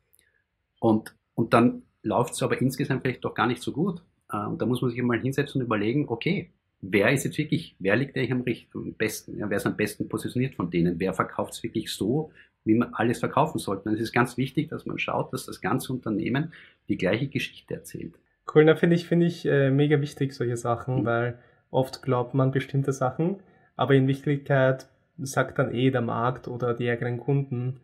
Und, und dann läuft es aber insgesamt vielleicht doch gar nicht so gut. Äh, und da muss man sich mal hinsetzen und überlegen, okay, wer ist jetzt wirklich, wer liegt eigentlich am, am besten, ja, wer ist am besten positioniert von denen, wer verkauft es wirklich so, wie man alles verkaufen sollte. Und es ist ganz wichtig, dass man schaut, dass das ganze Unternehmen die gleiche Geschichte erzählt. Cool, da finde ich, finde ich äh, mega wichtig, solche Sachen, mhm. weil oft glaubt man bestimmte Sachen, aber in Wirklichkeit sagt dann eh der Markt oder die eigenen Kunden,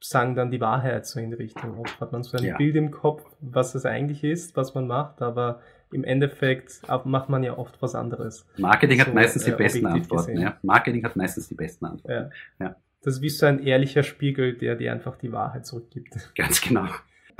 sagen dann die Wahrheit so in die Richtung. Oft hat man so ein ja. Bild im Kopf, was es eigentlich ist, was man macht, aber im Endeffekt macht man ja oft was anderes. Marketing so, hat meistens die äh, besten Antworten. Ja. Marketing hat meistens die besten Antworten. Ja. ja. Das ist wie so ein ehrlicher Spiegel, der dir einfach die Wahrheit zurückgibt. Ganz genau.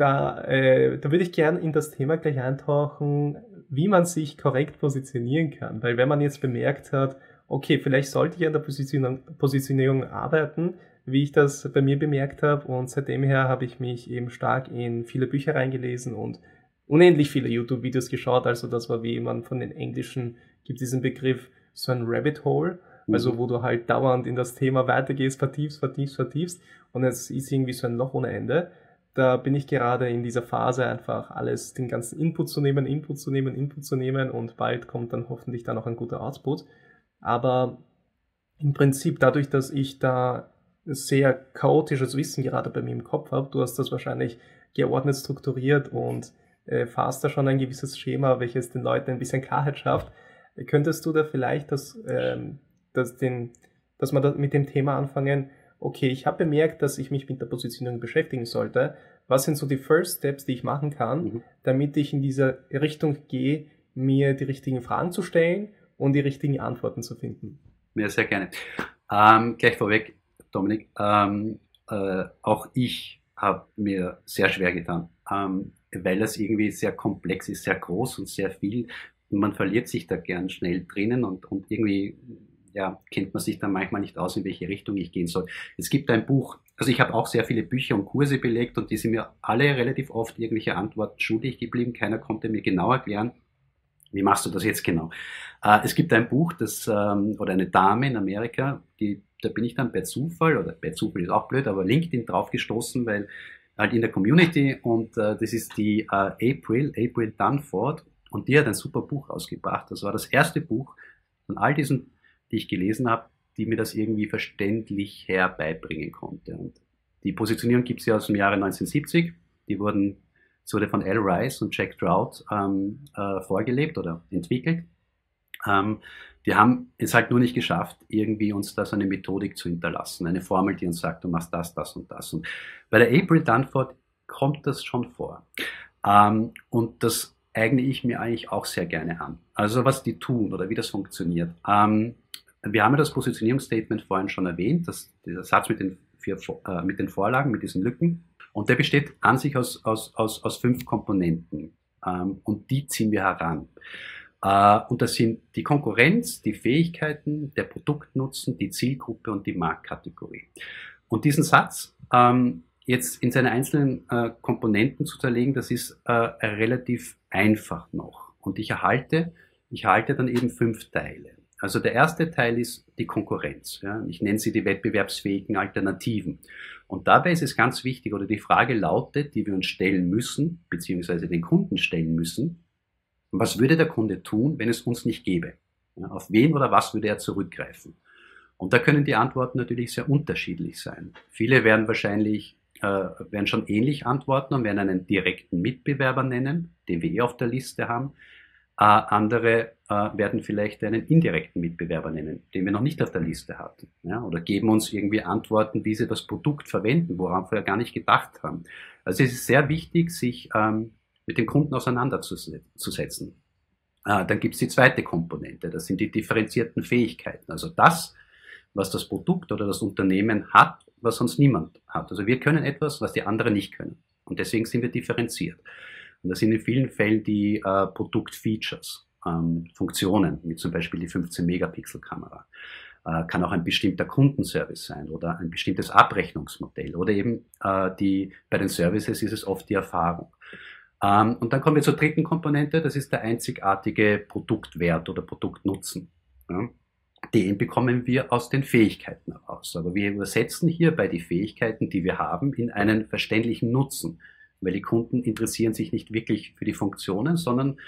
Da, äh, da würde ich gerne in das Thema gleich eintauchen, wie man sich korrekt positionieren kann. Weil wenn man jetzt bemerkt hat, okay, vielleicht sollte ich an der Position Positionierung arbeiten, wie ich das bei mir bemerkt habe. Und seitdem her habe ich mich eben stark in viele Bücher reingelesen und unendlich viele YouTube-Videos geschaut. Also das war wie man von den Englischen gibt diesen Begriff so ein Rabbit Hole. Also mhm. wo du halt dauernd in das Thema weitergehst, vertiefst, vertiefst, vertiefst und es ist irgendwie so ein Loch ohne Ende. Da bin ich gerade in dieser Phase einfach alles, den ganzen Input zu nehmen, Input zu nehmen, Input zu nehmen und bald kommt dann hoffentlich dann auch ein guter Output. Aber im Prinzip dadurch, dass ich da sehr chaotisches Wissen gerade bei mir im Kopf habe, du hast das wahrscheinlich geordnet strukturiert und äh, fast da schon ein gewisses Schema, welches den Leuten ein bisschen Klarheit schafft. Könntest du da vielleicht das ähm, dass, den, dass wir mit dem Thema anfangen, okay, ich habe bemerkt, dass ich mich mit der Positionierung beschäftigen sollte. Was sind so die First Steps, die ich machen kann, mhm. damit ich in diese Richtung gehe, mir die richtigen Fragen zu stellen und die richtigen Antworten zu finden? Ja, sehr gerne. Ähm, gleich vorweg, Dominik, ähm, äh, auch ich habe mir sehr schwer getan, ähm, weil das irgendwie sehr komplex ist, sehr groß und sehr viel. Und man verliert sich da gern schnell drinnen und, und irgendwie ja, kennt man sich dann manchmal nicht aus, in welche Richtung ich gehen soll. Es gibt ein Buch, also ich habe auch sehr viele Bücher und Kurse belegt und die sind mir alle relativ oft irgendwelche Antworten schuldig geblieben. Keiner konnte mir genau erklären, wie machst du das jetzt genau? Äh, es gibt ein Buch, das, ähm, oder eine Dame in Amerika, die, da bin ich dann per Zufall, oder per Zufall ist auch blöd, aber LinkedIn draufgestoßen, weil halt in der Community und äh, das ist die äh, April, April Dunford und die hat ein super Buch ausgebracht. Das war das erste Buch von all diesen die ich gelesen habe, die mir das irgendwie verständlich herbeibringen konnte. Und die Positionierung gibt es ja aus dem Jahre 1970. Die wurden, es wurde von Al Rice und Jack Trout ähm, äh, vorgelebt oder entwickelt. Ähm, Die haben es halt nur nicht geschafft, irgendwie uns da so eine Methodik zu hinterlassen, eine Formel, die uns sagt, du machst das, das und das. Und bei der April Dunford kommt das schon vor. Ähm, und das eigne ich mir eigentlich auch sehr gerne an. Also was die tun oder wie das funktioniert. Ähm, wir haben ja das Positionierungsstatement vorhin schon erwähnt, das, dieser Satz mit den, vier, äh, mit den Vorlagen, mit diesen Lücken. Und der besteht an sich aus, aus, aus, aus fünf Komponenten. Ähm, und die ziehen wir heran. Äh, und das sind die Konkurrenz, die Fähigkeiten, der Produktnutzen, die Zielgruppe und die Marktkategorie. Und diesen Satz ähm, jetzt in seine einzelnen äh, Komponenten zu zerlegen, das ist äh, relativ einfach noch. Und ich erhalte, ich erhalte dann eben fünf Teile. Also der erste Teil ist die Konkurrenz. Ja. Ich nenne sie die wettbewerbsfähigen Alternativen. Und dabei ist es ganz wichtig, oder die Frage lautet, die wir uns stellen müssen, beziehungsweise den Kunden stellen müssen, was würde der Kunde tun, wenn es uns nicht gäbe? Ja, auf wen oder was würde er zurückgreifen? Und da können die Antworten natürlich sehr unterschiedlich sein. Viele werden wahrscheinlich äh, werden schon ähnlich antworten und werden einen direkten Mitbewerber nennen, den wir eh auf der Liste haben. Äh, andere äh, werden vielleicht einen indirekten Mitbewerber nennen, den wir noch nicht auf der Liste hatten. Ja, oder geben uns irgendwie Antworten, wie sie das Produkt verwenden, woran wir gar nicht gedacht haben. Also es ist sehr wichtig, sich ähm, mit dem Kunden auseinanderzusetzen. Äh, dann gibt es die zweite Komponente, das sind die differenzierten Fähigkeiten. Also das, was das Produkt oder das Unternehmen hat, was sonst niemand hat. Also wir können etwas, was die anderen nicht können. Und deswegen sind wir differenziert. Und das sind in vielen Fällen die äh, Produktfeatures, ähm, Funktionen, wie zum Beispiel die 15-Megapixel-Kamera. Äh, kann auch ein bestimmter Kundenservice sein oder ein bestimmtes Abrechnungsmodell oder eben äh, die, bei den Services ist es oft die Erfahrung. Ähm, und dann kommen wir zur dritten Komponente, das ist der einzigartige Produktwert oder Produktnutzen. Ja? Den bekommen wir aus den Fähigkeiten heraus. Aber wir übersetzen hierbei die Fähigkeiten, die wir haben, in einen verständlichen Nutzen weil die Kunden interessieren sich nicht wirklich für die Funktionen, sondern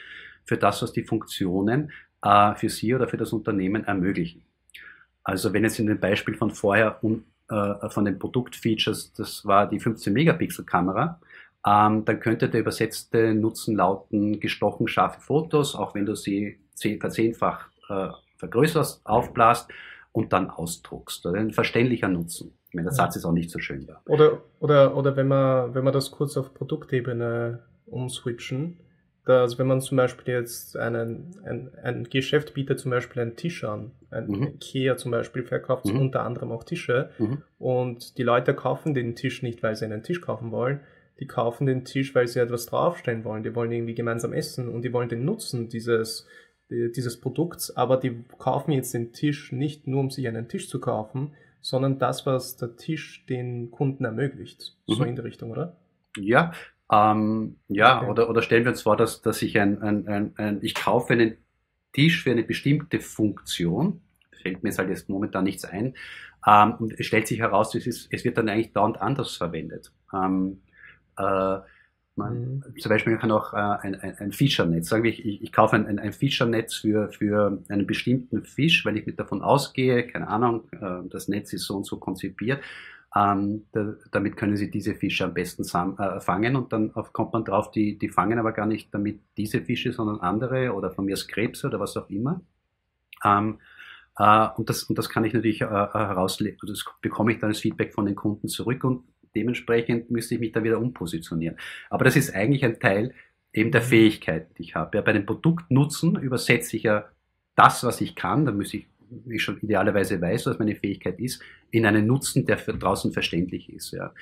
für das, was die Funktionen äh, für sie oder für das Unternehmen ermöglichen. Also wenn jetzt in dem Beispiel von vorher äh, von den Produktfeatures, das war die 15 Megapixel Kamera, ähm, dann könnte der übersetzte Nutzen lauten gestochen scharfe Fotos, auch wenn du sie zehn, verzehnfach äh, vergrößerst, aufblasst und dann ausdruckst. Ein verständlicher Nutzen. Ich meine, der Satz ist auch nicht so schön da. Oder, oder, oder wenn, wir, wenn wir das kurz auf Produktebene umswitchen, dass wenn man zum Beispiel jetzt einen, ein, ein Geschäft bietet zum Beispiel einen Tisch an, ein mhm. Ikea zum Beispiel verkauft mhm. unter anderem auch Tische mhm. und die Leute kaufen den Tisch nicht, weil sie einen Tisch kaufen wollen, die kaufen den Tisch, weil sie etwas draufstellen wollen, die wollen irgendwie gemeinsam essen und die wollen den Nutzen dieses, dieses Produkts, aber die kaufen jetzt den Tisch nicht nur, um sich einen Tisch zu kaufen, sondern das, was der Tisch den Kunden ermöglicht. Mhm. So in die Richtung, oder? Ja, ähm, ja, okay. oder, oder stellen wir uns vor, dass, dass ich ein, ein, ein, ein, ich kaufe einen Tisch für eine bestimmte Funktion, fällt mir jetzt halt jetzt momentan nichts ein, ähm, und es stellt sich heraus, es, ist, es wird dann eigentlich dauernd anders verwendet. Ähm, äh, man, mhm. Zum Beispiel man kann auch äh, ein, ein, ein Fischernetz. Sagen wir, ich, ich kaufe ein, ein Fischernetz für, für einen bestimmten Fisch, weil ich mit davon ausgehe, keine Ahnung, äh, das Netz ist so und so konzipiert. Ähm, da, damit können Sie diese Fische am besten äh, fangen und dann kommt man drauf, die, die fangen aber gar nicht damit diese Fische, sondern andere oder von mir aus Krebs oder was auch immer. Ähm, äh, und, das, und das kann ich natürlich äh, herauslegen, das bekomme ich dann als Feedback von den Kunden zurück und dementsprechend müsste ich mich da wieder umpositionieren. Aber das ist eigentlich ein Teil eben der mhm. Fähigkeiten, die ich habe. Ja, bei dem Produktnutzen übersetze ich ja das, was ich kann, da muss ich, wie ich schon idealerweise weiß, was meine Fähigkeit ist, in einen Nutzen, der für draußen verständlich ist. Ja.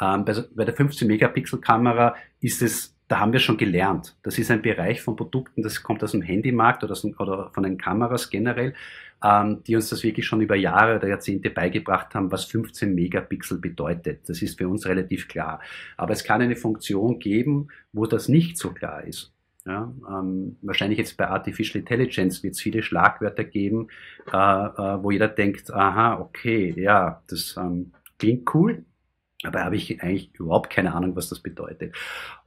Ähm, bei, bei der 15 Megapixel Kamera ist es, da haben wir schon gelernt. Das ist ein Bereich von Produkten, das kommt aus dem Handymarkt oder, oder von den Kameras generell ähm, die uns das wirklich schon über Jahre oder Jahrzehnte beigebracht haben, was 15 Megapixel bedeutet. Das ist für uns relativ klar. Aber es kann eine Funktion geben, wo das nicht so klar ist. Ja, ähm, wahrscheinlich jetzt bei Artificial Intelligence wird es viele Schlagwörter geben, äh, äh, wo jeder denkt, aha, okay, ja, das ähm, klingt cool, Dabei habe ich eigentlich überhaupt keine Ahnung, was das bedeutet.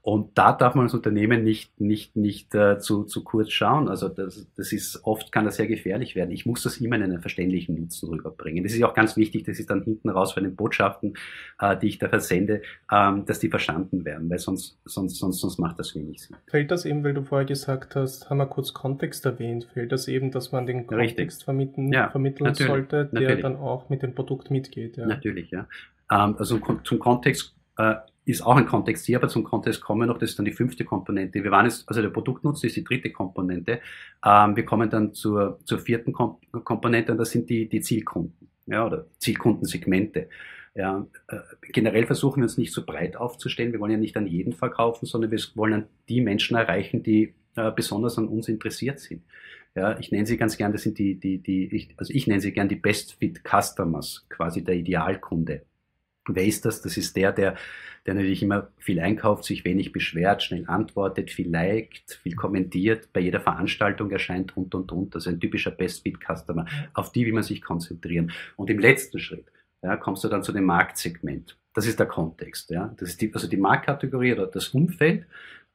Und da darf man als Unternehmen nicht, nicht, nicht äh, zu, zu kurz schauen. Also das, das ist oft kann das sehr gefährlich werden. Ich muss das immer in einen verständlichen Nutzen rüberbringen. Das ist auch ganz wichtig, dass ich dann hinten raus von den Botschaften, äh, die ich da versende, ähm, dass die verstanden werden, weil sonst, sonst, sonst, sonst macht das wenig Sinn. Fällt das eben, weil du vorher gesagt hast, haben wir kurz Kontext erwähnt, fällt das eben, dass man den Kontext vermitteln, ja, vermitteln sollte, der natürlich. dann auch mit dem Produkt mitgeht. Ja. Natürlich, ja. Ähm, also zum Kontext äh, ist auch ein Kontext hier, aber zum Kontext kommen wir noch, das ist dann die fünfte Komponente. Wir waren jetzt, also der Produktnutzen ist die dritte Komponente. Ähm, wir kommen dann zur, zur vierten Kom Komponente und das sind die, die Zielkunden, ja, oder Zielkundensegmente. Ja, äh, generell versuchen wir uns nicht so breit aufzustellen. Wir wollen ja nicht an jeden verkaufen, sondern wir wollen an die Menschen erreichen, die äh, besonders an uns interessiert sind. Ja, ich nenne sie ganz gern, das sind die, die, die, ich, also ich nenne sie gern die Best Fit Customers, quasi der Idealkunde. Wer ist das? Das ist der, der, der natürlich immer viel einkauft, sich wenig beschwert, schnell antwortet, viel liked, viel kommentiert, bei jeder Veranstaltung erscheint und und und. Also ein typischer Best-Fit-Customer. Auf die will man sich konzentrieren. Und im letzten Schritt ja, kommst du dann zu dem Marktsegment. Das ist der Kontext. Ja. Das ist die, also die Marktkategorie oder das Umfeld,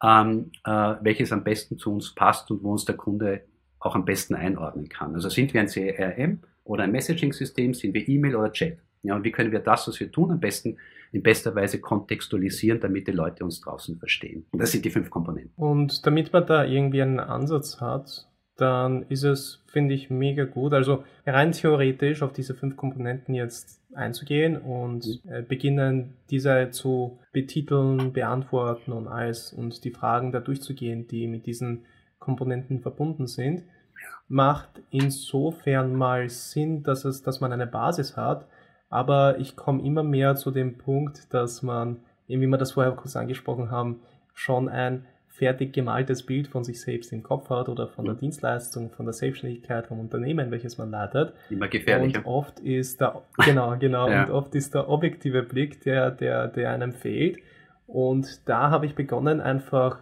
ähm, äh, welches am besten zu uns passt und wo uns der Kunde auch am besten einordnen kann. Also sind wir ein CRM oder ein Messaging-System, sind wir E-Mail oder Chat? Ja, und wie können wir das, was wir tun, am besten in bester Weise kontextualisieren, damit die Leute uns draußen verstehen? Und das sind die fünf Komponenten. Und damit man da irgendwie einen Ansatz hat, dann ist es, finde ich, mega gut. Also rein theoretisch auf diese fünf Komponenten jetzt einzugehen und mhm. äh, beginnen, diese zu betiteln, beantworten und alles und die Fragen da durchzugehen, die mit diesen Komponenten verbunden sind, macht insofern mal Sinn, dass es, dass man eine Basis hat, aber ich komme immer mehr zu dem Punkt, dass man, eben wie wir das vorher kurz angesprochen haben, schon ein fertig gemaltes Bild von sich selbst im Kopf hat oder von der mhm. Dienstleistung, von der Selbstständigkeit, vom Unternehmen, welches man leitet. Immer gefährlicher. Und oft ist der, genau, genau, [LAUGHS] ja. und oft ist der objektive Blick, der, der, der einem fehlt. Und da habe ich begonnen, einfach,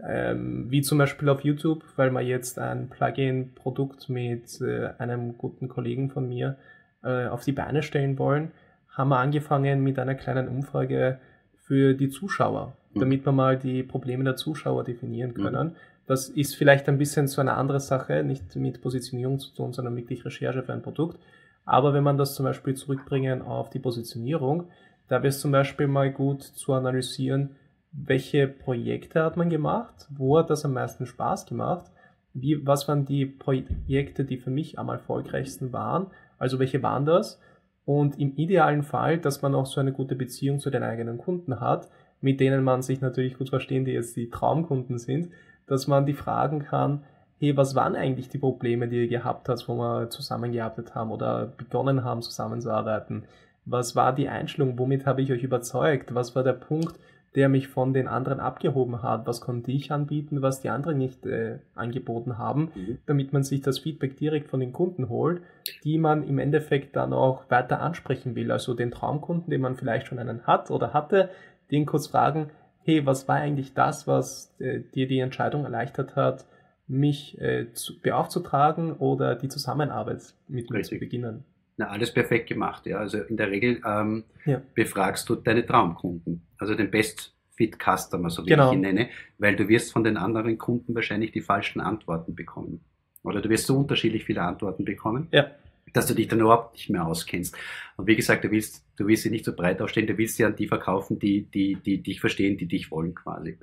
ähm, wie zum Beispiel auf YouTube, weil man jetzt ein Plugin-Produkt mit äh, einem guten Kollegen von mir äh, auf die Beine stellen wollen, haben wir angefangen mit einer kleinen Umfrage für die Zuschauer, mhm. damit wir mal die Probleme der Zuschauer definieren mhm. können. Mhm. Das ist vielleicht ein bisschen so eine andere Sache, nicht mit Positionierung zu tun, sondern wirklich Recherche für ein Produkt. Aber wenn man das zum Beispiel zurückbringen auf die Positionierung, da wäre es zum Beispiel mal gut zu analysieren, welche Projekte hat man gemacht, wo hat das am meisten Spaß gemacht, wie, was waren die Projekte, die für mich am erfolgreichsten waren also welche waren das? Und im idealen Fall, dass man auch so eine gute Beziehung zu den eigenen Kunden hat, mit denen man sich natürlich gut verstehen, die jetzt die Traumkunden sind, dass man die fragen kann, hey, was waren eigentlich die Probleme, die ihr gehabt habt, wo wir zusammengearbeitet haben oder begonnen haben zusammenzuarbeiten? Was war die Einstellung? Womit habe ich euch überzeugt? Was war der Punkt, der mich von den anderen abgehoben hat. Was konnte ich anbieten, was die anderen nicht äh, angeboten haben, mhm. damit man sich das Feedback direkt von den Kunden holt, die man im Endeffekt dann auch weiter ansprechen will. Also den Traumkunden, den man vielleicht schon einen hat oder hatte, den kurz fragen, hey, was war eigentlich das, was äh, dir die Entscheidung erleichtert hat, mich äh, zu, beaufzutragen oder die Zusammenarbeit mit mir zu beginnen? Na, alles perfekt gemacht, ja. Also in der Regel ähm, ja. befragst du deine Traumkunden, also den Best Fit Customer, so wie genau. ich ihn nenne, weil du wirst von den anderen Kunden wahrscheinlich die falschen Antworten bekommen. Oder du wirst so unterschiedlich viele Antworten bekommen, ja. dass du dich dann überhaupt nicht mehr auskennst. Und wie gesagt, du willst, du willst sie nicht so breit aufstellen, du willst sie an die verkaufen, die, die, die dich verstehen, die dich wollen quasi.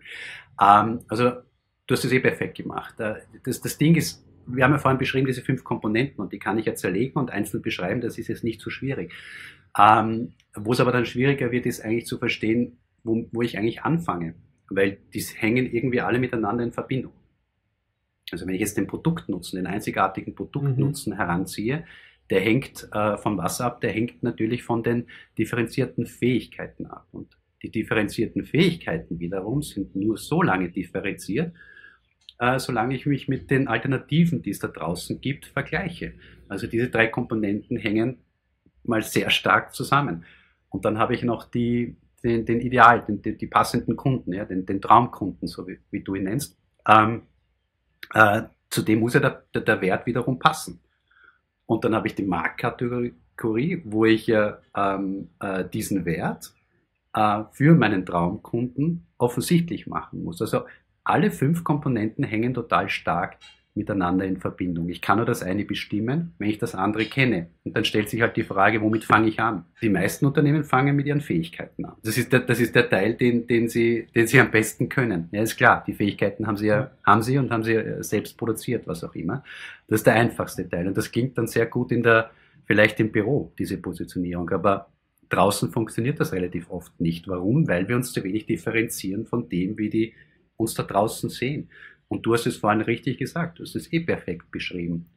Ähm, also du hast es eh perfekt gemacht. Äh, das, das Ding ist, wir haben ja vorhin beschrieben, diese fünf Komponenten und die kann ich ja zerlegen und einzeln beschreiben, das ist jetzt nicht so schwierig. Ähm, wo es aber dann schwieriger wird, ist eigentlich zu verstehen, wo, wo ich eigentlich anfange, weil die hängen irgendwie alle miteinander in Verbindung. Also wenn ich jetzt den Produktnutzen, den einzigartigen Produktnutzen mhm. heranziehe, der hängt äh, von was ab? Der hängt natürlich von den differenzierten Fähigkeiten ab. Und die differenzierten Fähigkeiten wiederum sind nur so lange differenziert, äh, solange ich mich mit den Alternativen, die es da draußen gibt, vergleiche. Also diese drei Komponenten hängen mal sehr stark zusammen. Und dann habe ich noch die, den, den Ideal, den, die, die passenden Kunden, ja, den, den Traumkunden, so wie, wie du ihn nennst. Ähm, äh, zu dem muss ja der, der, der, Wert wiederum passen. Und dann habe ich die Marktkategorie, wo ich ja ähm, äh, diesen Wert äh, für meinen Traumkunden offensichtlich machen muss. Also alle fünf Komponenten hängen total stark miteinander in Verbindung. Ich kann nur das eine bestimmen, wenn ich das andere kenne. Und dann stellt sich halt die Frage, womit fange ich an? Die meisten Unternehmen fangen mit ihren Fähigkeiten an. Das ist der, das ist der Teil, den, den, sie, den sie am besten können. Ja, ist klar, die Fähigkeiten haben sie ja, haben sie und haben sie selbst produziert, was auch immer. Das ist der einfachste Teil. Und das klingt dann sehr gut in der, vielleicht im Büro, diese Positionierung. Aber draußen funktioniert das relativ oft nicht. Warum? Weil wir uns zu wenig differenzieren von dem, wie die uns da draußen sehen. Und du hast es vorhin richtig gesagt, du hast es eh perfekt beschrieben.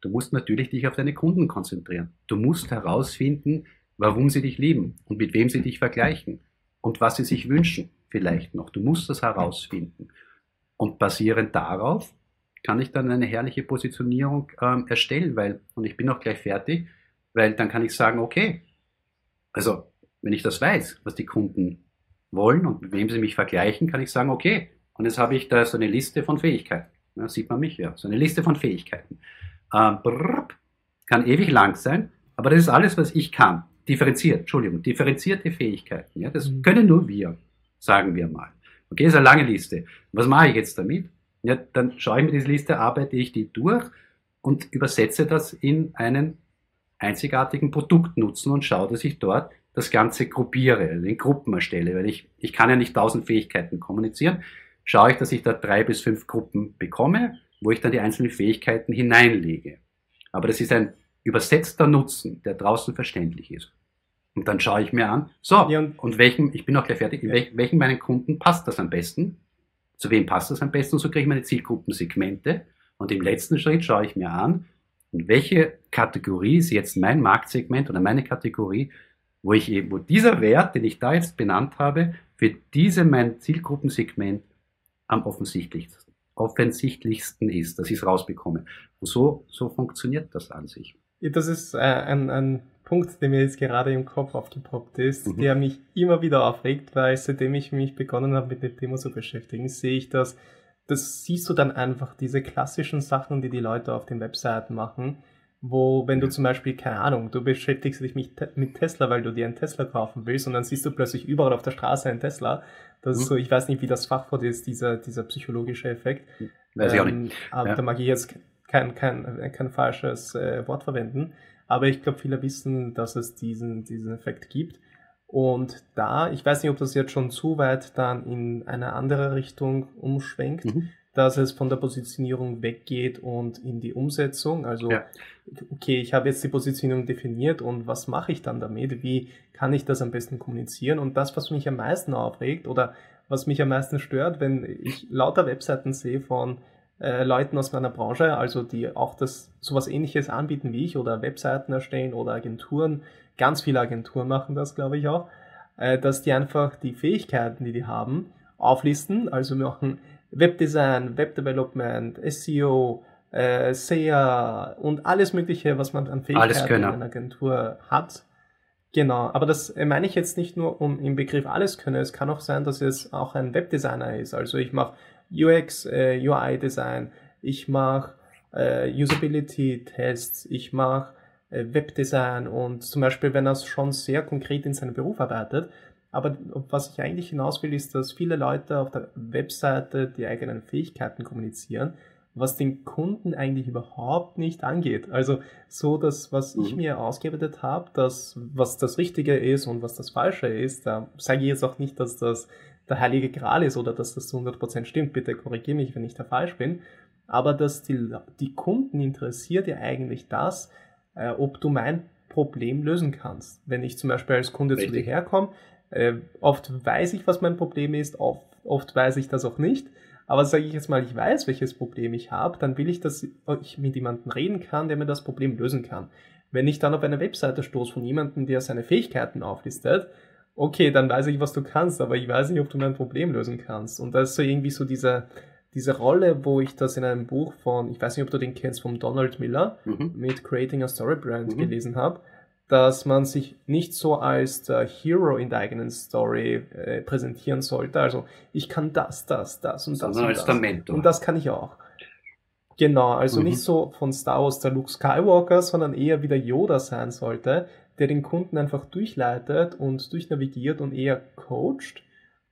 Du musst natürlich dich auf deine Kunden konzentrieren. Du musst herausfinden, warum sie dich lieben und mit wem sie dich vergleichen und was sie sich wünschen vielleicht noch. Du musst das herausfinden. Und basierend darauf kann ich dann eine herrliche Positionierung ähm, erstellen, weil, und ich bin auch gleich fertig, weil dann kann ich sagen, okay, also wenn ich das weiß, was die Kunden wollen und mit wem sie mich vergleichen, kann ich sagen, okay, und jetzt habe ich da so eine Liste von Fähigkeiten. Ja, sieht man mich ja. So eine Liste von Fähigkeiten. Ähm, brrr, kann ewig lang sein, aber das ist alles, was ich kann. Differenziert, Entschuldigung, differenzierte Fähigkeiten. Ja, das mhm. können nur wir, sagen wir mal. Okay, ist eine lange Liste. Was mache ich jetzt damit? Ja, dann schaue ich mir diese Liste, arbeite ich die durch und übersetze das in einen einzigartigen Produktnutzen und schaue, dass ich dort das Ganze gruppiere, also in Gruppen erstelle, weil ich, ich kann ja nicht tausend Fähigkeiten kommunizieren schaue ich, dass ich da drei bis fünf Gruppen bekomme, wo ich dann die einzelnen Fähigkeiten hineinlege. Aber das ist ein übersetzter Nutzen, der draußen verständlich ist. Und dann schaue ich mir an, so, ja, und, und welchen, ich bin auch gleich fertig, in ja. welchen, welchen meinen Kunden passt das am besten? Zu wem passt das am besten? Und so kriege ich meine Zielgruppensegmente. Und im letzten Schritt schaue ich mir an, in welche Kategorie ist jetzt mein Marktsegment oder meine Kategorie, wo ich eben, wo dieser Wert, den ich da jetzt benannt habe, für diese mein Zielgruppensegment am offensichtlichsten, offensichtlichsten ist, dass ich es rausbekomme. Und so, so funktioniert das an sich. Das ist äh, ein, ein Punkt, der mir jetzt gerade im Kopf aufgepoppt ist, mhm. der mich immer wieder aufregt, weil seitdem ich mich begonnen habe, mit dem Thema zu beschäftigen, sehe ich das, das siehst du dann einfach diese klassischen Sachen, die die Leute auf den Webseiten machen, wo, wenn du zum Beispiel, keine Ahnung, du beschäftigst dich mit Tesla, weil du dir einen Tesla kaufen willst und dann siehst du plötzlich überall auf der Straße einen Tesla. Das ist mhm. so, ich weiß nicht, wie das Fachwort ist, dieser, dieser psychologische Effekt. Weiß ich auch nicht. Ähm, aber ja. da mag ich jetzt kein, kein, kein falsches äh, Wort verwenden. Aber ich glaube, viele wissen, dass es diesen, diesen Effekt gibt. Und da, ich weiß nicht, ob das jetzt schon zu weit dann in eine andere Richtung umschwenkt. Mhm dass es von der Positionierung weggeht und in die Umsetzung. Also, ja. okay, ich habe jetzt die Positionierung definiert und was mache ich dann damit? Wie kann ich das am besten kommunizieren? Und das, was mich am meisten aufregt oder was mich am meisten stört, wenn ich lauter Webseiten sehe von äh, Leuten aus meiner Branche, also die auch das sowas ähnliches anbieten wie ich oder Webseiten erstellen oder Agenturen, ganz viele Agenturen machen das, glaube ich auch, äh, dass die einfach die Fähigkeiten, die die haben, auflisten, also machen Webdesign, Webdevelopment, SEO, äh, SEA und alles Mögliche, was man an Fähigkeiten in einer Agentur hat. Genau, aber das äh, meine ich jetzt nicht nur um im Begriff alles können. Es kann auch sein, dass es auch ein Webdesigner ist. Also ich mache UX, äh, UI-Design, ich mache äh, Usability-Tests, ich mache äh, Webdesign und zum Beispiel, wenn er schon sehr konkret in seinem Beruf arbeitet, aber was ich eigentlich hinaus will, ist, dass viele Leute auf der Webseite die eigenen Fähigkeiten kommunizieren, was den Kunden eigentlich überhaupt nicht angeht. Also so das, was ich mhm. mir ausgearbeitet habe, das, was das Richtige ist und was das Falsche ist, da sage ich jetzt auch nicht, dass das der heilige Gral ist oder dass das zu 100% stimmt. Bitte korrigiere mich, wenn ich da falsch bin. Aber dass die, die Kunden interessiert ja eigentlich das, äh, ob du mein Problem lösen kannst. Wenn ich zum Beispiel als Kunde Richtig. zu dir herkomme, äh, oft weiß ich, was mein Problem ist, oft, oft weiß ich das auch nicht. Aber sage ich jetzt mal, ich weiß, welches Problem ich habe, dann will ich, dass ich mit jemandem reden kann, der mir das Problem lösen kann. Wenn ich dann auf eine Webseite stoße von jemandem, der seine Fähigkeiten auflistet, okay, dann weiß ich, was du kannst, aber ich weiß nicht, ob du mein Problem lösen kannst. Und das ist so irgendwie so diese, diese Rolle, wo ich das in einem Buch von, ich weiß nicht, ob du den kennst, von Donald Miller mhm. mit Creating a Story Brand mhm. gelesen habe dass man sich nicht so als der Hero in der eigenen Story äh, präsentieren sollte. Also ich kann das, das, das und das. Sondern als das. der Mentor. Und das kann ich auch. Genau, also mhm. nicht so von Star Wars der Luke Skywalker, sondern eher wie der Yoda sein sollte, der den Kunden einfach durchleitet und durchnavigiert und eher coacht,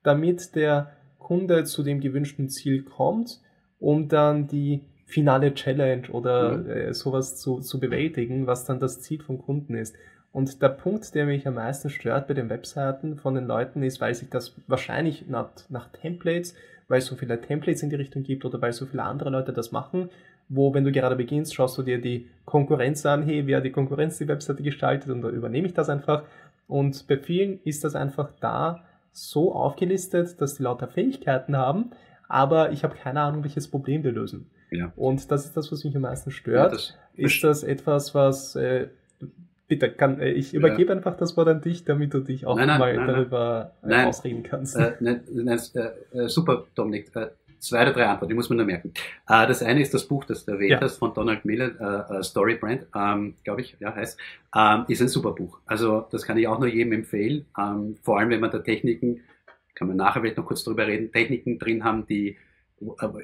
damit der Kunde zu dem gewünschten Ziel kommt, um dann die finale Challenge oder mhm. äh, sowas zu, zu bewältigen, was dann das Ziel vom Kunden ist. Und der Punkt, der mich am meisten stört bei den Webseiten von den Leuten, ist, weil sich das wahrscheinlich nach, nach Templates, weil es so viele Templates in die Richtung gibt oder weil so viele andere Leute das machen, wo, wenn du gerade beginnst, schaust du dir die Konkurrenz an, hey, wer die Konkurrenz die Webseite gestaltet und da übernehme ich das einfach. Und bei vielen ist das einfach da so aufgelistet, dass die lauter Fähigkeiten haben, aber ich habe keine Ahnung, welches Problem wir lösen. Ja. Und das ist das, was mich am meisten stört. Ja, das ist das etwas, was äh, bitte kann äh, ich übergebe ja. einfach das Wort an dich, damit du dich auch nein, nein, mal nein, darüber ausreden kannst. Äh, nein, nein, äh, super, Dominik. Äh, zwei oder drei Antworten, die muss man nur merken. Äh, das eine ist das Buch, das du erwähnt ja. hast, von Donald Miller, äh, Story Brand, ähm, glaube ich, ja, heißt, ähm, ist ein super Buch. Also das kann ich auch nur jedem empfehlen. Ähm, vor allem, wenn man da Techniken, kann man nachher vielleicht noch kurz drüber reden, Techniken drin haben, die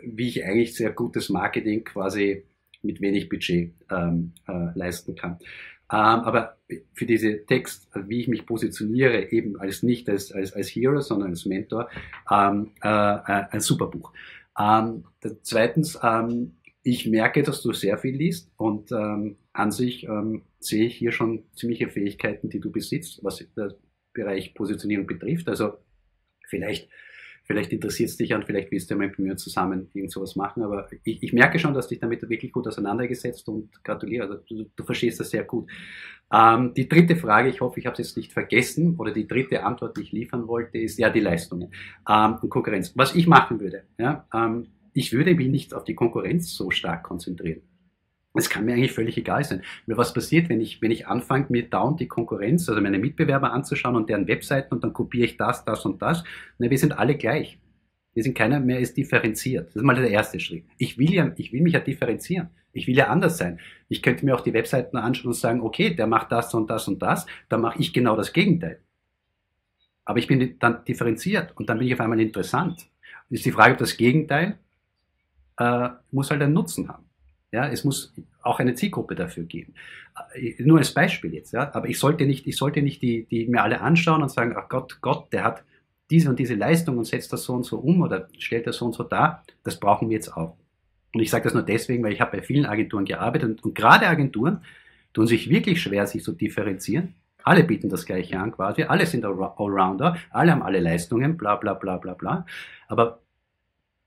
wie ich eigentlich sehr gutes Marketing quasi mit wenig Budget ähm, äh, leisten kann. Ähm, aber für diese Text, wie ich mich positioniere, eben als nicht als, als, als Hero, sondern als Mentor, ähm, äh, äh ein super Buch. Ähm, zweitens, ähm, ich merke, dass du sehr viel liest und ähm, an sich ähm, sehe ich hier schon ziemliche Fähigkeiten, die du besitzt, was den Bereich Positionierung betrifft. Also vielleicht Vielleicht interessiert es dich und vielleicht willst du ja mit mir zusammen irgend sowas machen. Aber ich, ich, merke schon, dass dich damit wirklich gut auseinandergesetzt und gratuliere. Also du, du verstehst das sehr gut. Ähm, die dritte Frage, ich hoffe, ich habe es jetzt nicht vergessen, oder die dritte Antwort, die ich liefern wollte, ist ja die Leistungen ähm, und Konkurrenz. Was ich machen würde, ja, ähm, ich würde mich nicht auf die Konkurrenz so stark konzentrieren. Es kann mir eigentlich völlig egal sein. Weil was passiert, wenn ich, wenn ich anfange, mir dauernd die Konkurrenz, also meine Mitbewerber anzuschauen und deren Webseiten und dann kopiere ich das, das und das. Na, wir sind alle gleich. Wir sind keiner mehr ist differenziert. Das ist mal der erste Schritt. Ich will ja, ich will mich ja differenzieren. Ich will ja anders sein. Ich könnte mir auch die Webseiten anschauen und sagen, okay, der macht das und das und das, dann mache ich genau das Gegenteil. Aber ich bin dann differenziert und dann bin ich auf einmal interessant. ist die Frage, ob das Gegenteil äh, muss halt einen Nutzen haben. Ja, es muss auch eine Zielgruppe dafür geben. Nur als Beispiel jetzt, ja. Aber ich sollte nicht, ich sollte nicht die, die mir alle anschauen und sagen, ach Gott, Gott, der hat diese und diese Leistung und setzt das so und so um oder stellt das so und so dar. Das brauchen wir jetzt auch. Und ich sage das nur deswegen, weil ich habe bei vielen Agenturen gearbeitet und, und gerade Agenturen tun sich wirklich schwer, sich zu differenzieren. Alle bieten das Gleiche an quasi, alle sind Allrounder, alle haben alle Leistungen, bla bla bla bla bla. Aber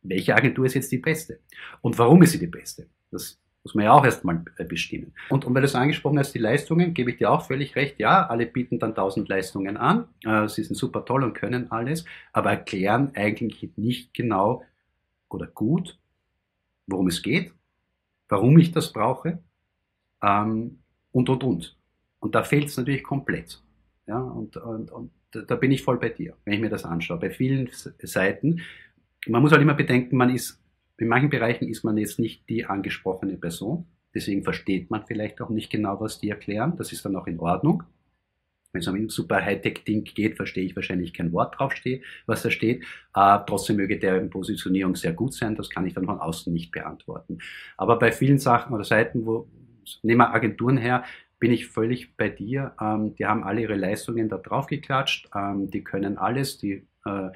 welche Agentur ist jetzt die beste? Und warum ist sie die beste? Das muss man ja auch erstmal äh, bestimmen. Und, und weil du es angesprochen hast, die Leistungen, gebe ich dir auch völlig recht. Ja, alle bieten dann tausend Leistungen an. Äh, sie sind super toll und können alles, aber erklären eigentlich nicht genau oder gut, worum es geht, warum ich das brauche ähm, und, und, und. Und da fehlt es natürlich komplett. Ja, und, und, und da bin ich voll bei dir, wenn ich mir das anschaue. Bei vielen Seiten, man muss halt immer bedenken, man ist in manchen Bereichen ist man jetzt nicht die angesprochene Person. Deswegen versteht man vielleicht auch nicht genau, was die erklären. Das ist dann auch in Ordnung. Wenn es um ein super Hightech-Ding geht, verstehe ich wahrscheinlich kein Wort draufsteht, was da steht. Äh, trotzdem möge deren Positionierung sehr gut sein. Das kann ich dann von außen nicht beantworten. Aber bei vielen Sachen oder Seiten, wo, nehmen wir Agenturen her, bin ich völlig bei dir. Ähm, die haben alle ihre Leistungen da drauf geklatscht. Ähm, die können alles. Die äh,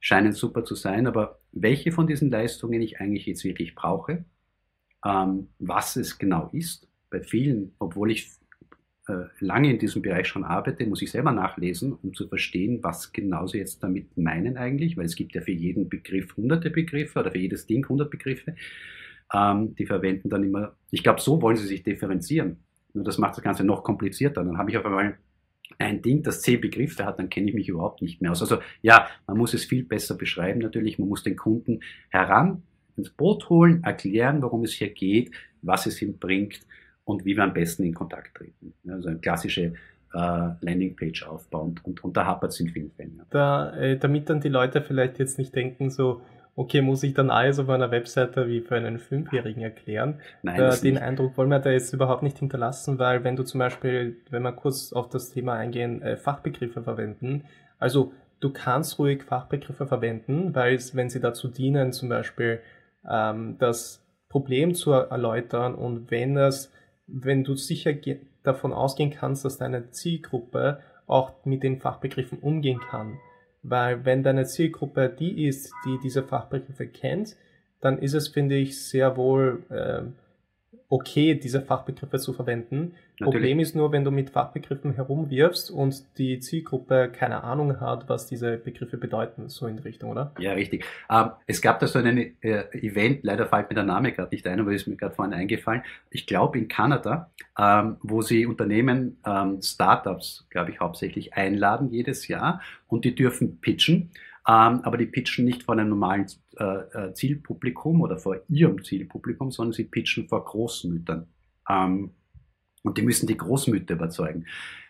scheinen super zu sein, aber welche von diesen Leistungen ich eigentlich jetzt wirklich brauche, ähm, was es genau ist, bei vielen, obwohl ich äh, lange in diesem Bereich schon arbeite, muss ich selber nachlesen, um zu verstehen, was genau sie jetzt damit meinen eigentlich, weil es gibt ja für jeden Begriff hunderte Begriffe oder für jedes Ding hundert Begriffe. Ähm, die verwenden dann immer, ich glaube, so wollen sie sich differenzieren. Nur das macht das Ganze noch komplizierter. Dann habe ich auf einmal ein Ding, das zehn Begriffe hat, dann kenne ich mich überhaupt nicht mehr aus. Also ja, man muss es viel besser beschreiben natürlich. Man muss den Kunden heran ins Boot holen, erklären, worum es hier geht, was es ihm bringt und wie wir am besten in Kontakt treten. Also eine klassische äh, Landingpage aufbauen und, und da hapert es in vielen Fällen. Da, äh, damit dann die Leute vielleicht jetzt nicht denken so, okay, muss ich dann alles auf einer Webseite wie für einen Fünfjährigen erklären? Nein, äh, den nicht. Eindruck wollen wir da jetzt überhaupt nicht hinterlassen, weil wenn du zum Beispiel, wenn wir kurz auf das Thema eingehen, äh, Fachbegriffe verwenden, also du kannst ruhig Fachbegriffe verwenden, weil wenn sie dazu dienen, zum Beispiel ähm, das Problem zu erläutern und wenn das, wenn du sicher davon ausgehen kannst, dass deine Zielgruppe auch mit den Fachbegriffen umgehen kann. Weil wenn deine Zielgruppe die ist, die diese Fachbegriffe kennt, dann ist es, finde ich, sehr wohl äh, okay, diese Fachbegriffe zu verwenden. Natürlich. Problem ist nur, wenn du mit Fachbegriffen herumwirfst und die Zielgruppe keine Ahnung hat, was diese Begriffe bedeuten, so in die Richtung, oder? Ja, richtig. Ähm, es gab da so ein äh, Event, leider fällt mir der Name gerade nicht ein, aber ist mir gerade vorhin eingefallen. Ich glaube in Kanada, ähm, wo sie Unternehmen, ähm, Startups, glaube ich, hauptsächlich einladen jedes Jahr und die dürfen pitchen. Ähm, aber die pitchen nicht vor einem normalen äh, äh, Zielpublikum oder vor ihrem Zielpublikum, sondern sie pitchen vor Großmüttern. Ähm, und die müssen die Großmütter überzeugen.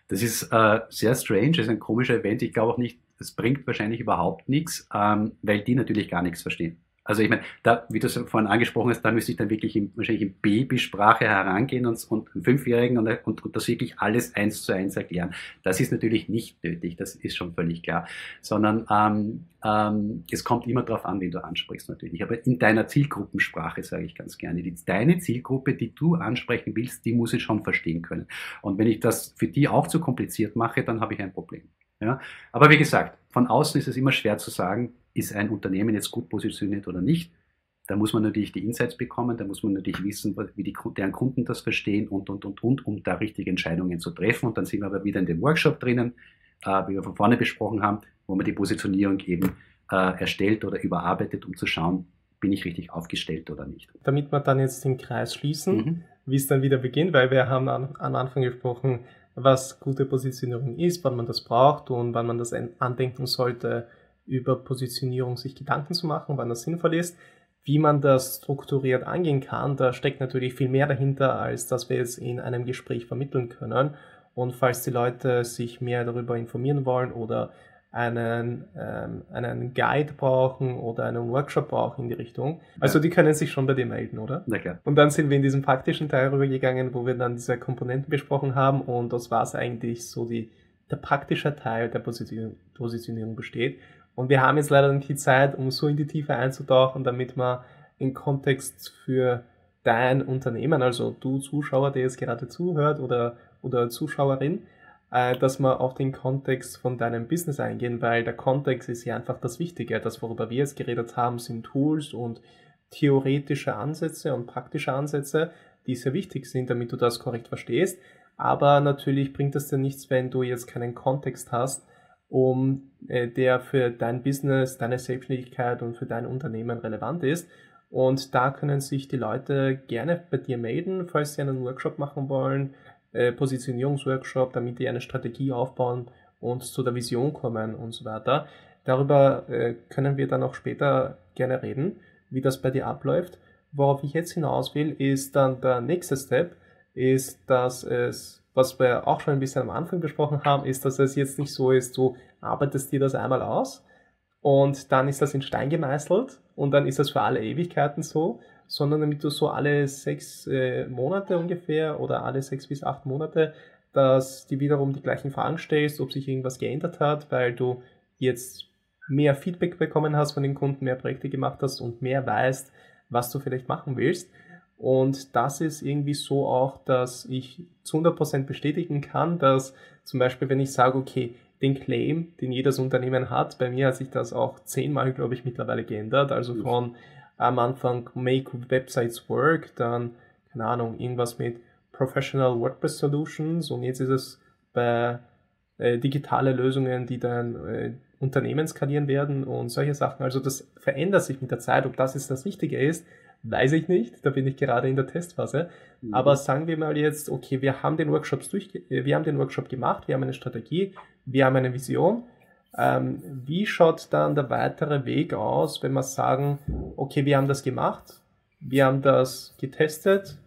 Das ist äh, sehr strange, das ist ein komischer Event. Ich glaube auch nicht, es bringt wahrscheinlich überhaupt nichts, ähm, weil die natürlich gar nichts verstehen. Also ich meine, da, wie du es vorhin angesprochen hast, da müsste ich dann wirklich in, wahrscheinlich in Babysprache herangehen und, und einen Fünfjährigen und, und, und das wirklich alles eins zu eins erklären. Das ist natürlich nicht nötig, das ist schon völlig klar. Sondern ähm, ähm, es kommt immer darauf an, wen du ansprichst natürlich. Aber in deiner Zielgruppensprache sage ich ganz gerne, die, deine Zielgruppe, die du ansprechen willst, die muss ich schon verstehen können. Und wenn ich das für die auch zu kompliziert mache, dann habe ich ein Problem. Ja? Aber wie gesagt, von außen ist es immer schwer zu sagen, ist ein Unternehmen jetzt gut positioniert oder nicht. Da muss man natürlich die Insights bekommen, da muss man natürlich wissen, wie die, deren Kunden das verstehen und, und, und, und, um da richtige Entscheidungen zu treffen. Und dann sind wir aber wieder in dem Workshop drinnen, äh, wie wir von vorne besprochen haben, wo man die Positionierung eben äh, erstellt oder überarbeitet, um zu schauen, bin ich richtig aufgestellt oder nicht. Damit wir dann jetzt den Kreis schließen, mhm. wie es dann wieder beginnt, weil wir haben am, am Anfang gesprochen, was gute Positionierung ist, wann man das braucht und wann man das andenken sollte, über Positionierung sich Gedanken zu machen, wann das sinnvoll ist. Wie man das strukturiert angehen kann, da steckt natürlich viel mehr dahinter, als dass wir es in einem Gespräch vermitteln können. Und falls die Leute sich mehr darüber informieren wollen oder einen, ähm, einen Guide brauchen oder einen Workshop brauchen in die Richtung. Also die können sich schon bei dir melden, oder? Na klar. Und dann sind wir in diesen praktischen Teil rübergegangen, wo wir dann diese Komponenten besprochen haben und das war es eigentlich so die, der praktische Teil der Positionierung besteht. Und wir haben jetzt leider nicht die Zeit, um so in die Tiefe einzutauchen, damit wir in Kontext für dein Unternehmen, also du Zuschauer, der jetzt gerade zuhört oder, oder Zuschauerin, äh, dass wir auf den Kontext von deinem Business eingehen, weil der Kontext ist ja einfach das Wichtige. Das, worüber wir jetzt geredet haben, sind Tools und theoretische Ansätze und praktische Ansätze, die sehr wichtig sind, damit du das korrekt verstehst. Aber natürlich bringt es dir nichts, wenn du jetzt keinen Kontext hast, um äh, der für dein Business, deine Selbstständigkeit und für dein Unternehmen relevant ist. Und da können sich die Leute gerne bei dir melden, falls sie einen Workshop machen wollen, äh, Positionierungsworkshop, damit die eine Strategie aufbauen und zu der Vision kommen und so weiter. Darüber äh, können wir dann auch später gerne reden, wie das bei dir abläuft. Worauf ich jetzt hinaus will, ist dann der nächste Step, ist, dass es was wir auch schon ein bisschen am Anfang besprochen haben, ist, dass es jetzt nicht so ist, du arbeitest dir das einmal aus und dann ist das in Stein gemeißelt und dann ist das für alle Ewigkeiten so, sondern damit du so alle sechs äh, Monate ungefähr oder alle sechs bis acht Monate, dass die wiederum die gleichen Fragen stellst, ob sich irgendwas geändert hat, weil du jetzt mehr Feedback bekommen hast von den Kunden, mehr Projekte gemacht hast und mehr weißt, was du vielleicht machen willst. Und das ist irgendwie so auch, dass ich zu 100% bestätigen kann, dass zum Beispiel, wenn ich sage, okay, den Claim, den jedes Unternehmen hat, bei mir hat sich das auch zehnmal, glaube ich, mittlerweile geändert. Also von am Anfang Make Websites Work, dann, keine Ahnung, irgendwas mit Professional WordPress Solutions und jetzt ist es bei äh, digitale Lösungen, die dann äh, Unternehmen skalieren werden und solche Sachen. Also das verändert sich mit der Zeit. Ob das jetzt das Richtige ist, weiß ich nicht. Da bin ich gerade in der Testphase. Mhm. Aber sagen wir mal jetzt, okay, wir haben den Workshops durch, wir haben den Workshop gemacht, wir haben eine Strategie, wir haben eine Vision. Ähm, wie schaut dann der weitere Weg aus, wenn wir sagen, okay, wir haben das gemacht, wir haben das getestet,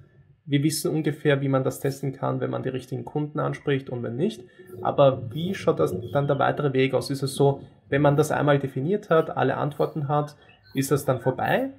wir wissen ungefähr, wie man das testen kann, wenn man die richtigen Kunden anspricht und wenn nicht. Aber wie schaut das dann der weitere Weg aus? Ist es so, wenn man das einmal definiert hat, alle Antworten hat, ist das dann vorbei?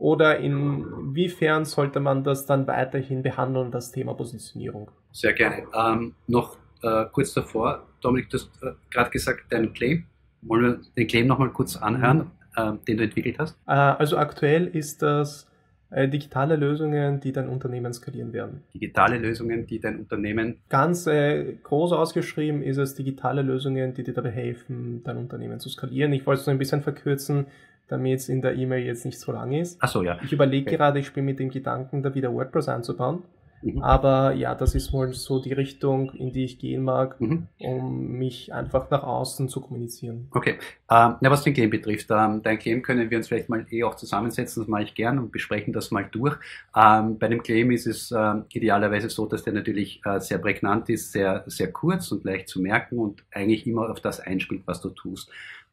Oder inwiefern sollte man das dann weiterhin behandeln, das Thema Positionierung? Sehr gerne. Ähm, noch äh, kurz davor, Dominik, du hast äh, gerade gesagt, dein Claim. Wollen wir den Claim nochmal kurz anhören, äh, den du entwickelt hast? Äh, also aktuell ist das Äh, digitale Lösungen, die dein Unternehmen skalieren werden. Digitale Lösungen, die dein Unternehmen. Ganz äh, groß ausgeschrieben ist es digitale Lösungen, die dir dabei helfen, dein Unternehmen zu skalieren. Ich wollte es so ein bisschen verkürzen, damit es in der E-Mail jetzt nicht so lang ist. Ach so, ja. Ich überlege okay. gerade, ich spiele mit dem Gedanken, da wieder WordPress einzubauen. Mhm. Aber ja, das ist wohl so die Richtung, in die ich gehen mag, mhm. um mich einfach nach außen zu kommunizieren. Okay. Ähm, na, was den Claim betrifft, ähm, dein Claim können wir uns vielleicht mal eh auch zusammensetzen, das mache ich gern und besprechen das mal durch. Ähm, bei dem Claim ist es äh, idealerweise so, dass der natürlich äh, sehr prägnant ist, sehr, sehr kurz und leicht zu merken und eigentlich immer auf das einspielt, was du tust.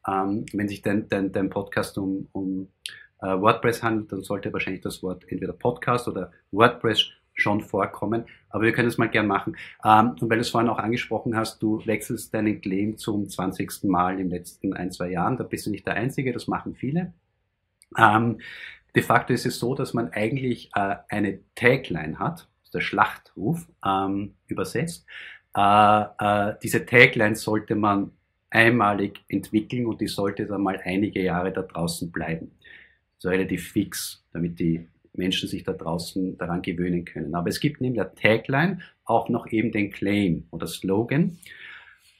Ähm, wenn sich dein, dein, dein Podcast um, um äh, WordPress handelt, dann sollte wahrscheinlich das Wort entweder Podcast oder WordPress schon vorkommen. Aber wir können es mal gern machen. Ähm, und weil du es vorhin auch angesprochen hast, du wechselst deinen Claim zum 20. Mal in den letzten ein, zwei Jahren. Da bist du nicht der Einzige, das machen viele. Ähm, de facto ist es so, dass man eigentlich äh, eine Tagline hat, der Schlachtruf ähm, übersetzt. Äh, äh, diese Tagline sollte man einmalig entwickeln und die sollte dann mal einige Jahre da draußen bleiben. So relativ fix, damit die Menschen sich da draußen daran gewöhnen können. Aber es gibt neben der Tagline auch noch eben den Claim oder Slogan.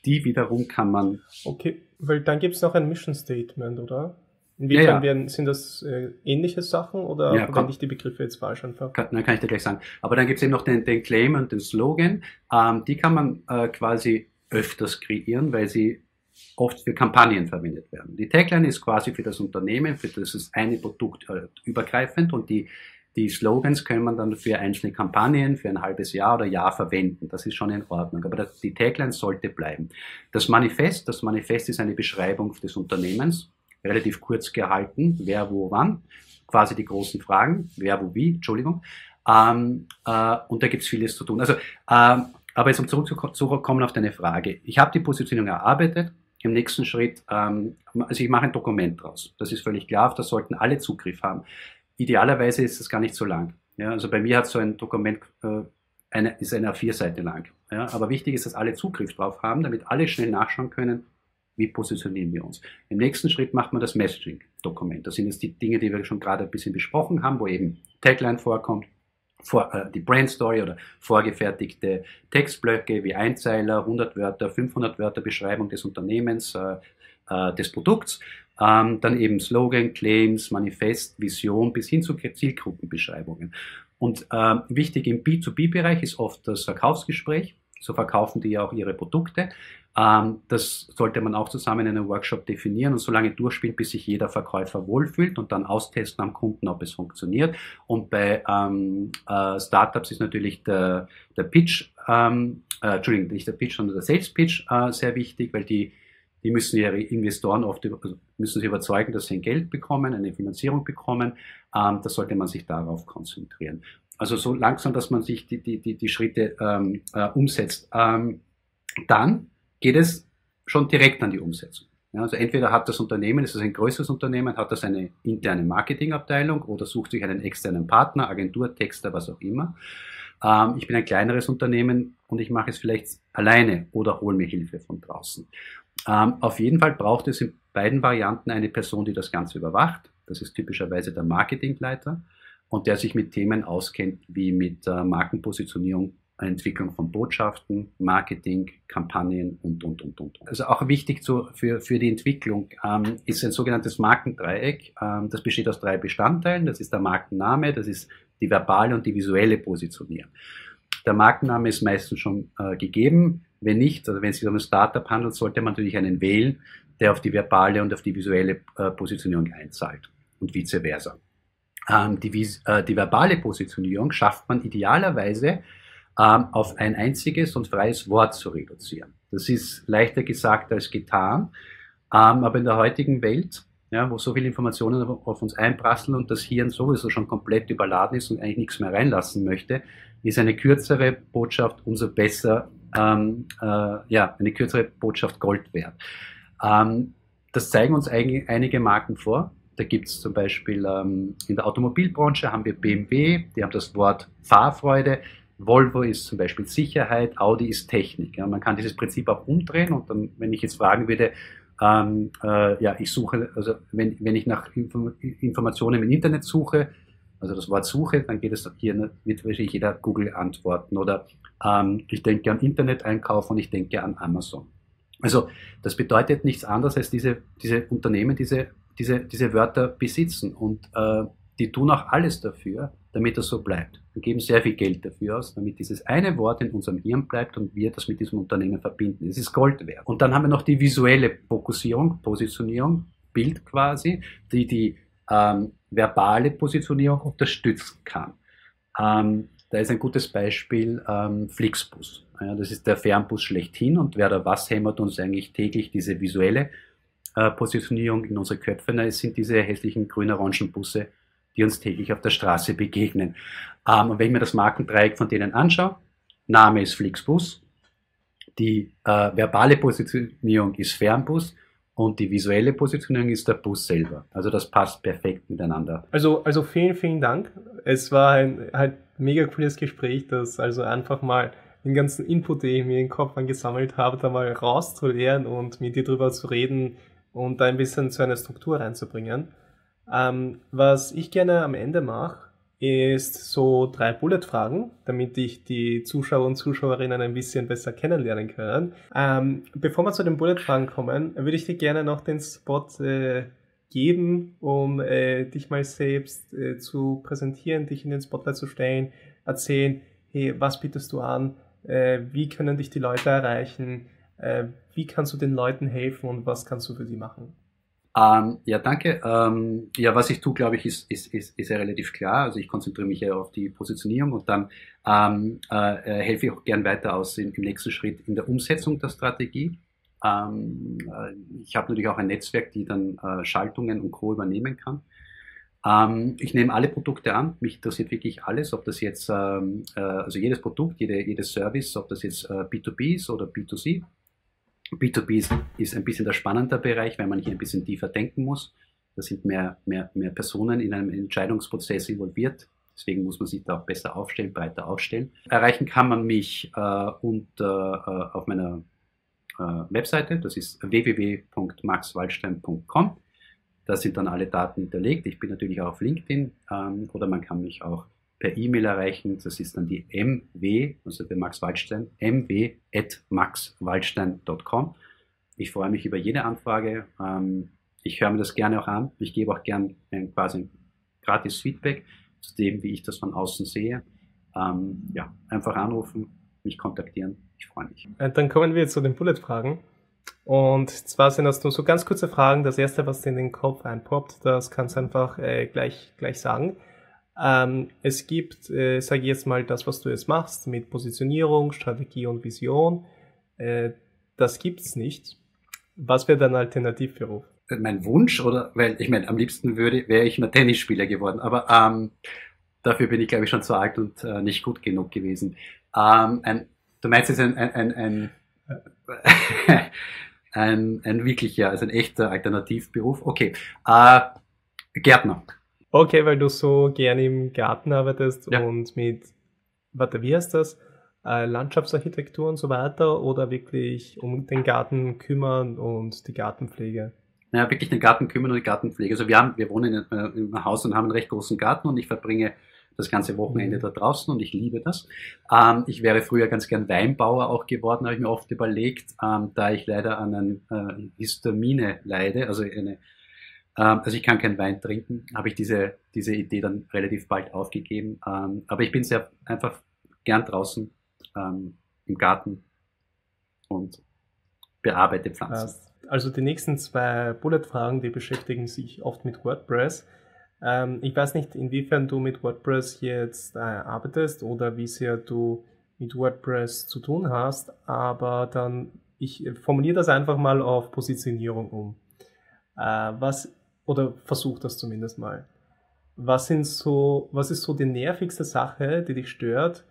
Die wiederum kann man. Okay, weil dann gibt es noch ein Mission Statement, oder? Inwiefern ja, ja. Werden, sind das äh, ähnliche Sachen oder ja, verwende ich die Begriffe jetzt falsch einfach? Kann, dann kann ich dir gleich sagen. Aber dann gibt es eben noch den, den Claim und den Slogan. Ähm, die kann man äh, quasi öfters kreieren, weil sie oft für Kampagnen verwendet werden. Die Tagline ist quasi für das Unternehmen, für das eine Produkt äh, übergreifend und die, die Slogans können man dann für einzelne Kampagnen für ein halbes Jahr oder Jahr verwenden. Das ist schon in Ordnung. Aber das, die Tagline sollte bleiben. Das Manifest, das Manifest ist eine Beschreibung des Unternehmens, relativ kurz gehalten, wer, wo, wann, quasi die großen Fragen, wer, wo, wie, Entschuldigung. Ähm, äh, und da gibt es vieles zu tun. Also, ähm, aber jetzt um zurückzukommen auf deine Frage. Ich habe die Positionierung erarbeitet, im nächsten Schritt, ähm, also ich mache ein Dokument draus. Das ist völlig klar, auf das sollten alle Zugriff haben. Idealerweise ist es gar nicht so lang. Ja, also bei mir hat so ein Dokument äh, eine, ist eine A4-Seite lang. Ja, aber wichtig ist, dass alle Zugriff drauf haben, damit alle schnell nachschauen können, wie positionieren wir uns. Im nächsten Schritt macht man das Messaging-Dokument. Das sind jetzt die Dinge, die wir schon gerade ein bisschen besprochen haben, wo eben Tagline vorkommt, vor, äh, die Brand Story oder vorgefertigte Textblöcke wie Einzeiler, 100 Wörter, 500 Wörter Beschreibung des Unternehmens, äh, äh, des Produkts, ähm, dann eben Slogan, Claims, Manifest, Vision bis hin zu Zielgruppenbeschreibungen. Und äh, wichtig im B2B-Bereich ist oft das Verkaufsgespräch. So verkaufen die ja auch ihre Produkte. Ähm, das sollte man auch zusammen in einem Workshop definieren und so lange durchspielen, bis sich jeder Verkäufer wohlfühlt und dann austesten am Kunden, ob es funktioniert. Und bei ähm, äh, Startups ist natürlich der, der Pitch, ähm, äh, Entschuldigung, nicht der Pitch, sondern der Sales Pitch äh, sehr wichtig, weil die die müssen ihre Investoren oft also müssen sie überzeugen, dass sie ein Geld bekommen, eine Finanzierung bekommen. Ähm, da sollte man sich darauf konzentrieren. Also so langsam, dass man sich die, die, die, die Schritte ähm, äh, umsetzt. Ähm, dann geht es schon direkt an die Umsetzung. Ja, also entweder hat das Unternehmen, ist es ein größeres Unternehmen, hat das eine interne Marketingabteilung oder sucht sich einen externen Partner, Agentur, Texter, was auch immer. Ähm, ich bin ein kleineres Unternehmen und ich mache es vielleicht alleine oder hole mir Hilfe von draußen. Ähm, auf jeden Fall braucht es in beiden Varianten eine Person, die das Ganze überwacht. Das ist typischerweise der Marketingleiter und der sich mit Themen auskennt wie mit äh, Markenpositionierung, Entwicklung von Botschaften, Marketing, Kampagnen und, und, und, und. Also auch wichtig zu, für, für die Entwicklung ähm, ist ein sogenanntes Markendreieck. Ähm, das besteht aus drei Bestandteilen. Das ist der Markenname, das ist die verbale und die visuelle Positionierung. Der Markenname ist meistens schon äh, gegeben. Wenn nicht, also wenn es sich um ein Startup handelt, sollte man natürlich einen wählen, der auf die verbale und auf die visuelle äh, Positionierung einzahlt und vice versa. Ähm, die, äh, die verbale Positionierung schafft man idealerweise auf ein einziges und freies Wort zu reduzieren. Das ist leichter gesagt als getan, ähm, aber in der heutigen Welt, ja, wo so viele Informationen auf uns einprasseln und das Hirn sowieso schon komplett überladen ist und eigentlich nichts mehr reinlassen möchte, ist eine kürzere Botschaft umso besser, ähm, äh, ja, eine kürzere Botschaft Gold wert. Ähm, das zeigen uns eigentlich einige Marken vor. Da gibt es zum Beispiel ähm, in der Automobilbranche haben wir BMW, die haben das Wort Fahrfreude. Volvo ist zum Beispiel Sicherheit, Audi ist Technik. Ja, man kann dieses Prinzip auch umdrehen und dann, wenn ich jetzt fragen würde, ähm, äh, ja, ich suche, also wenn, wenn ich nach Inform Informationen im Internet suche, Also das Wort Suche, dann geht es hier, wird wahrscheinlich jeder Google antworten oder ähm, ich denke an Internet-Einkauf und ich denke an Amazon. Also das bedeutet nichts anderes, als diese, diese Unternehmen diese, diese, diese Wörter besitzen und äh, die tun auch alles dafür, damit das so bleibt. Wir geben sehr viel Geld dafür aus, damit dieses eine Wort in unserem Hirn bleibt und wir das mit diesem Unternehmen verbinden. Es ist Gold wert. Und dann haben wir noch die visuelle Fokussierung, Positionierung, Bild quasi, die die ähm, verbale Positionierung unterstützen kann. Ähm, da ist ein gutes Beispiel ähm, Flixbus. Ja, das ist der Fernbus schlechthin und wer da was hämmert uns eigentlich täglich diese visuelle äh, Positionierung in unsere Köpfe. Na, es sind diese hässlichen grün-orangen Busse, die uns täglich auf der Straße begegnen. Ähm, und wenn ich mir das Markendreieck von denen anschaue, Name ist Flixbus, die äh, verbale Positionierung ist Fernbus und die visuelle Positionierung ist der Bus selber. Also das passt perfekt miteinander. Also, also vielen, vielen Dank. Es war ein halt mega cooles Gespräch, das also einfach mal den ganzen Input, den ich mir in den Kopf angesammelt habe, da mal rauszulernen und mit dir drüber zu reden und da ein bisschen zu einer Struktur reinzubringen. Ähm, was ich gerne am Ende mache, ist so drei Bullet-Fragen, damit ich die Zuschauer und Zuschauerinnen ein bisschen besser kennenlernen können. Ähm, bevor wir zu den Bullet-Fragen kommen, würde ich dir gerne noch den Spot äh, geben, um äh, dich mal selbst äh, zu präsentieren, dich in den Spotlight zu stellen, erzählen, hey, was bietest du an, äh, wie können dich die Leute erreichen, äh, wie kannst du den Leuten helfen und was kannst du für die machen? Ähm, ja, danke. Ähm, ja, was ich tue, glaube ich, ist, ist, ist, ist ja relativ klar. Also ich konzentriere mich ja auf die Positionierung und dann ähm, äh, helfe ich auch gern weiter aus im, im, nächsten Schritt in der Umsetzung der Strategie. Ähm, äh, ich habe natürlich auch ein Netzwerk, die dann äh, Schaltungen und Co. übernehmen kann. Ähm, ich nehme alle Produkte an. Mich interessiert wirklich alles, ob das jetzt, ähm, äh, also jedes Produkt, jede, jedes Service, ob das jetzt äh, B2B ist oder B2C. B2B ist, ein bisschen der spannende Bereich, weil man hier ein bisschen tiefer denken muss. Da sind mehr, mehr, mehr Personen in einem Entscheidungsprozess involviert. Deswegen muss man sich da auch besser aufstellen, breiter aufstellen. Erreichen kann man mich äh, unter, äh, auf meiner äh, Webseite. Das ist www.maxwaldstein.com. Da sind dann alle Daten hinterlegt. Ich bin natürlich auch auf LinkedIn ähm, oder man kann mich auch per E-Mail erreichen. Das ist dann die mw, also der Max Waldstein, mw.maxwaldstein.com. Ich freue mich über jede Anfrage. Ähm, ich höre mir das gerne auch an. Ich gebe auch gerne ein quasi gratis Feedback zu dem, wie ich das von außen sehe. Ähm, ja, einfach anrufen, mich kontaktieren. Ich freue mich. Äh, dann kommen wir zu den Bullet-Fragen. Und zwar sind das nur so ganz kurze Fragen. Das erste, was dir in den Kopf einpoppt, das kannst du einfach äh, gleich, gleich sagen. Ähm, es gibt, äh, sage ich jetzt mal, das, was du jetzt machst mit Positionierung, Strategie und Vision. Äh, das gibt's nicht. Was wäre dein Alternativberuf? Mein Wunsch oder, weil ich meine, am liebsten würde, wäre ich nur Tennisspieler geworden, aber ähm, dafür bin ich, glaube ich, schon zu alt und äh, nicht gut genug gewesen. Ähm, ein, du meinst jetzt ein, ein, ein, ein, [LAUGHS] ein, ein wirklicher, also ein echter Alternativberuf? Okay. Äh, Gärtner. Okay, weil du so gerne im Garten arbeitest ja. und mit, warte, wie heißt das? Äh, Landschaftsarchitektur und so weiter oder wirklich um den Garten kümmern und die Gartenpflege? Naja, wirklich den Garten kümmern und die Gartenpflege. Also wir haben, wir wohnen in, in einem Haus und haben einen recht großen Garten und ich verbringe das ganze Wochenende mhm. da draußen und ich liebe das. Ähm, ich wäre früher ganz gern Weinbauer auch geworden, habe ich mir oft überlegt, ähm, da ich leider an einer äh, Histamine leide, also eine also ich kann keinen Wein trinken, habe ich diese, diese Idee dann relativ bald aufgegeben. Ähm, aber ich bin sehr einfach gern draußen ähm, im Garten und bearbeite Pflanzen. Also die nächsten zwei Bullet-Fragen, die beschäftigen sich oft mit WordPress. ich weiß nicht, inwiefern du mit WordPress jetzt äh, arbeitest oder wie sehr du mit WordPress zu tun hast, aber dann, ich formuliere das einfach mal auf Positionierung um. Äh, was oder versuch das zumindest mal. Was sind so, was ist so die nervigste Sache, die dich stört,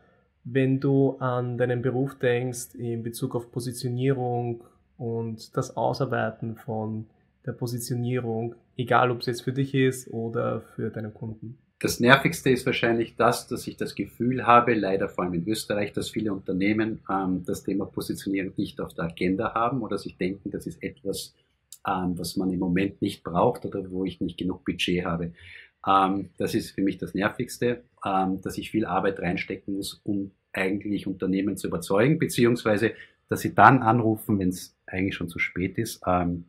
wenn du an deinen Beruf denkst in Bezug auf Positionierung und das Ausarbeiten von der Positionierung, egal ob es jetzt für dich ist oder für deine Kunden? Das Nervigste ist wahrscheinlich das, dass ich das Gefühl habe, leider vor allem in Österreich, dass viele Unternehmen ähm, das Thema Positionierung nicht auf der Agenda haben oder sich denken, das ist etwas, ähm, was man im Moment nicht braucht oder wo ich nicht genug Budget habe. Ähm, das ist für mich das Nervigste, ähm, dass ich viel Arbeit reinstecken muss, um eigentlich Unternehmen zu überzeugen, beziehungsweise dass sie dann anrufen, wenn es eigentlich schon zu spät ist ähm,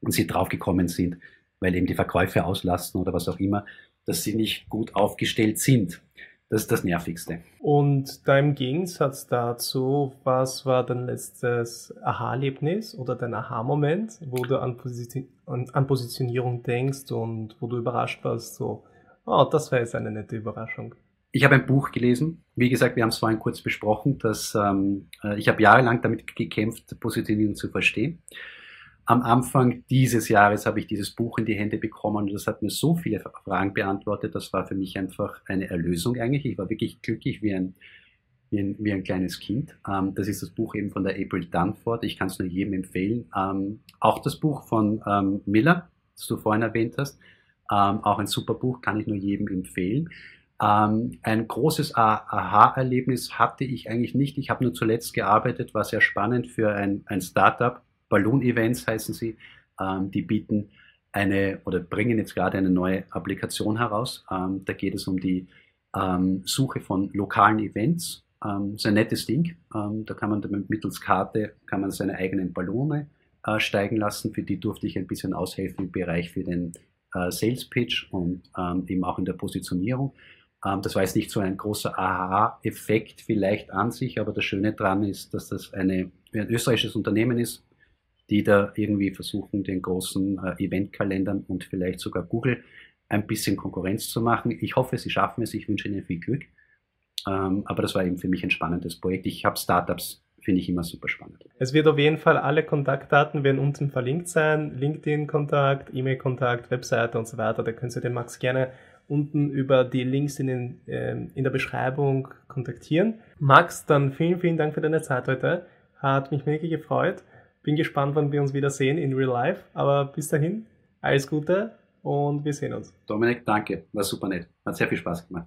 und sie draufgekommen sind, weil eben die Verkäufe auslasten oder was auch immer, dass sie nicht gut aufgestellt sind. Das ist das Nervigste. Und da im Gegensatz dazu, was war dein letztes Aha-Erlebnis oder dein Aha-Moment, wo du an, Position, an, an, Positionierung denkst und wo du überrascht warst, so, oh, das wäre jetzt eine nette Überraschung? Ich habe ein Buch gelesen. Wie gesagt, wir haben es vorhin kurz besprochen, dass ähm, äh, ich habe jahrelang damit gekämpft, Positionierung zu verstehen. Am Anfang dieses Jahres habe ich dieses Buch in die Hände bekommen und das hat mir so viele Fragen beantwortet. Das war für mich einfach eine Erlösung eigentlich. Ich war wirklich glücklich wie ein, wie ein, wie ein kleines Kind. Ähm, das ist das Buch eben von der April Dunford. Ich kann es nur jedem empfehlen. Ähm, auch das Buch von ähm, Miller, das du vorhin erwähnt hast. Ähm, auch ein super Buch, kann ich nur jedem empfehlen. Ähm, ein großes Aha-Erlebnis hatte ich eigentlich nicht. Ich habe nur zuletzt gearbeitet, war sehr spannend für ein, ein Startup. Balloon Events heißen sie. Ähm, die bieten eine oder bringen jetzt gerade eine neue Applikation heraus. Ähm, da geht es um die ähm, Suche von lokalen Events. Ähm, ist ein nettes Ding. Ähm, da kann man mittels Karte kann man seine eigenen Ballone äh, steigen lassen. Für die durfte ich ein bisschen aushelfen im Bereich für den äh, Sales Pitch und ähm, eben auch in der Positionierung. Ähm, das war jetzt nicht so ein großer Aha-Effekt vielleicht an sich, aber das Schöne daran ist, dass das eine, ein österreichisches Unternehmen ist, die da irgendwie versuchen, den großen äh, Eventkalendern und vielleicht sogar Google ein bisschen Konkurrenz zu machen. Ich hoffe, sie schaffen es. Ich wünsche ihnen viel Glück. Ähm, aber das war eben für mich ein spannendes Projekt. Ich habe Startups finde ich immer super spannend. Es wird auf jeden Fall alle Kontaktdaten werden unten verlinkt sein. LinkedIn-Kontakt, E-Mail-Kontakt, Webseite und so weiter. Da können Sie den Max gerne unten über die Links in, den, äh, in der Beschreibung kontaktieren. Max, dann vielen, vielen Dank für deine Zeit heute. Hat mich mega gefreut. Bin gespannt, wann wir uns wieder sehen in Real Life. Aber bis dahin, alles Gute und wir sehen uns. Dominik, danke. War super nett. Hat sehr viel Spaß gemacht.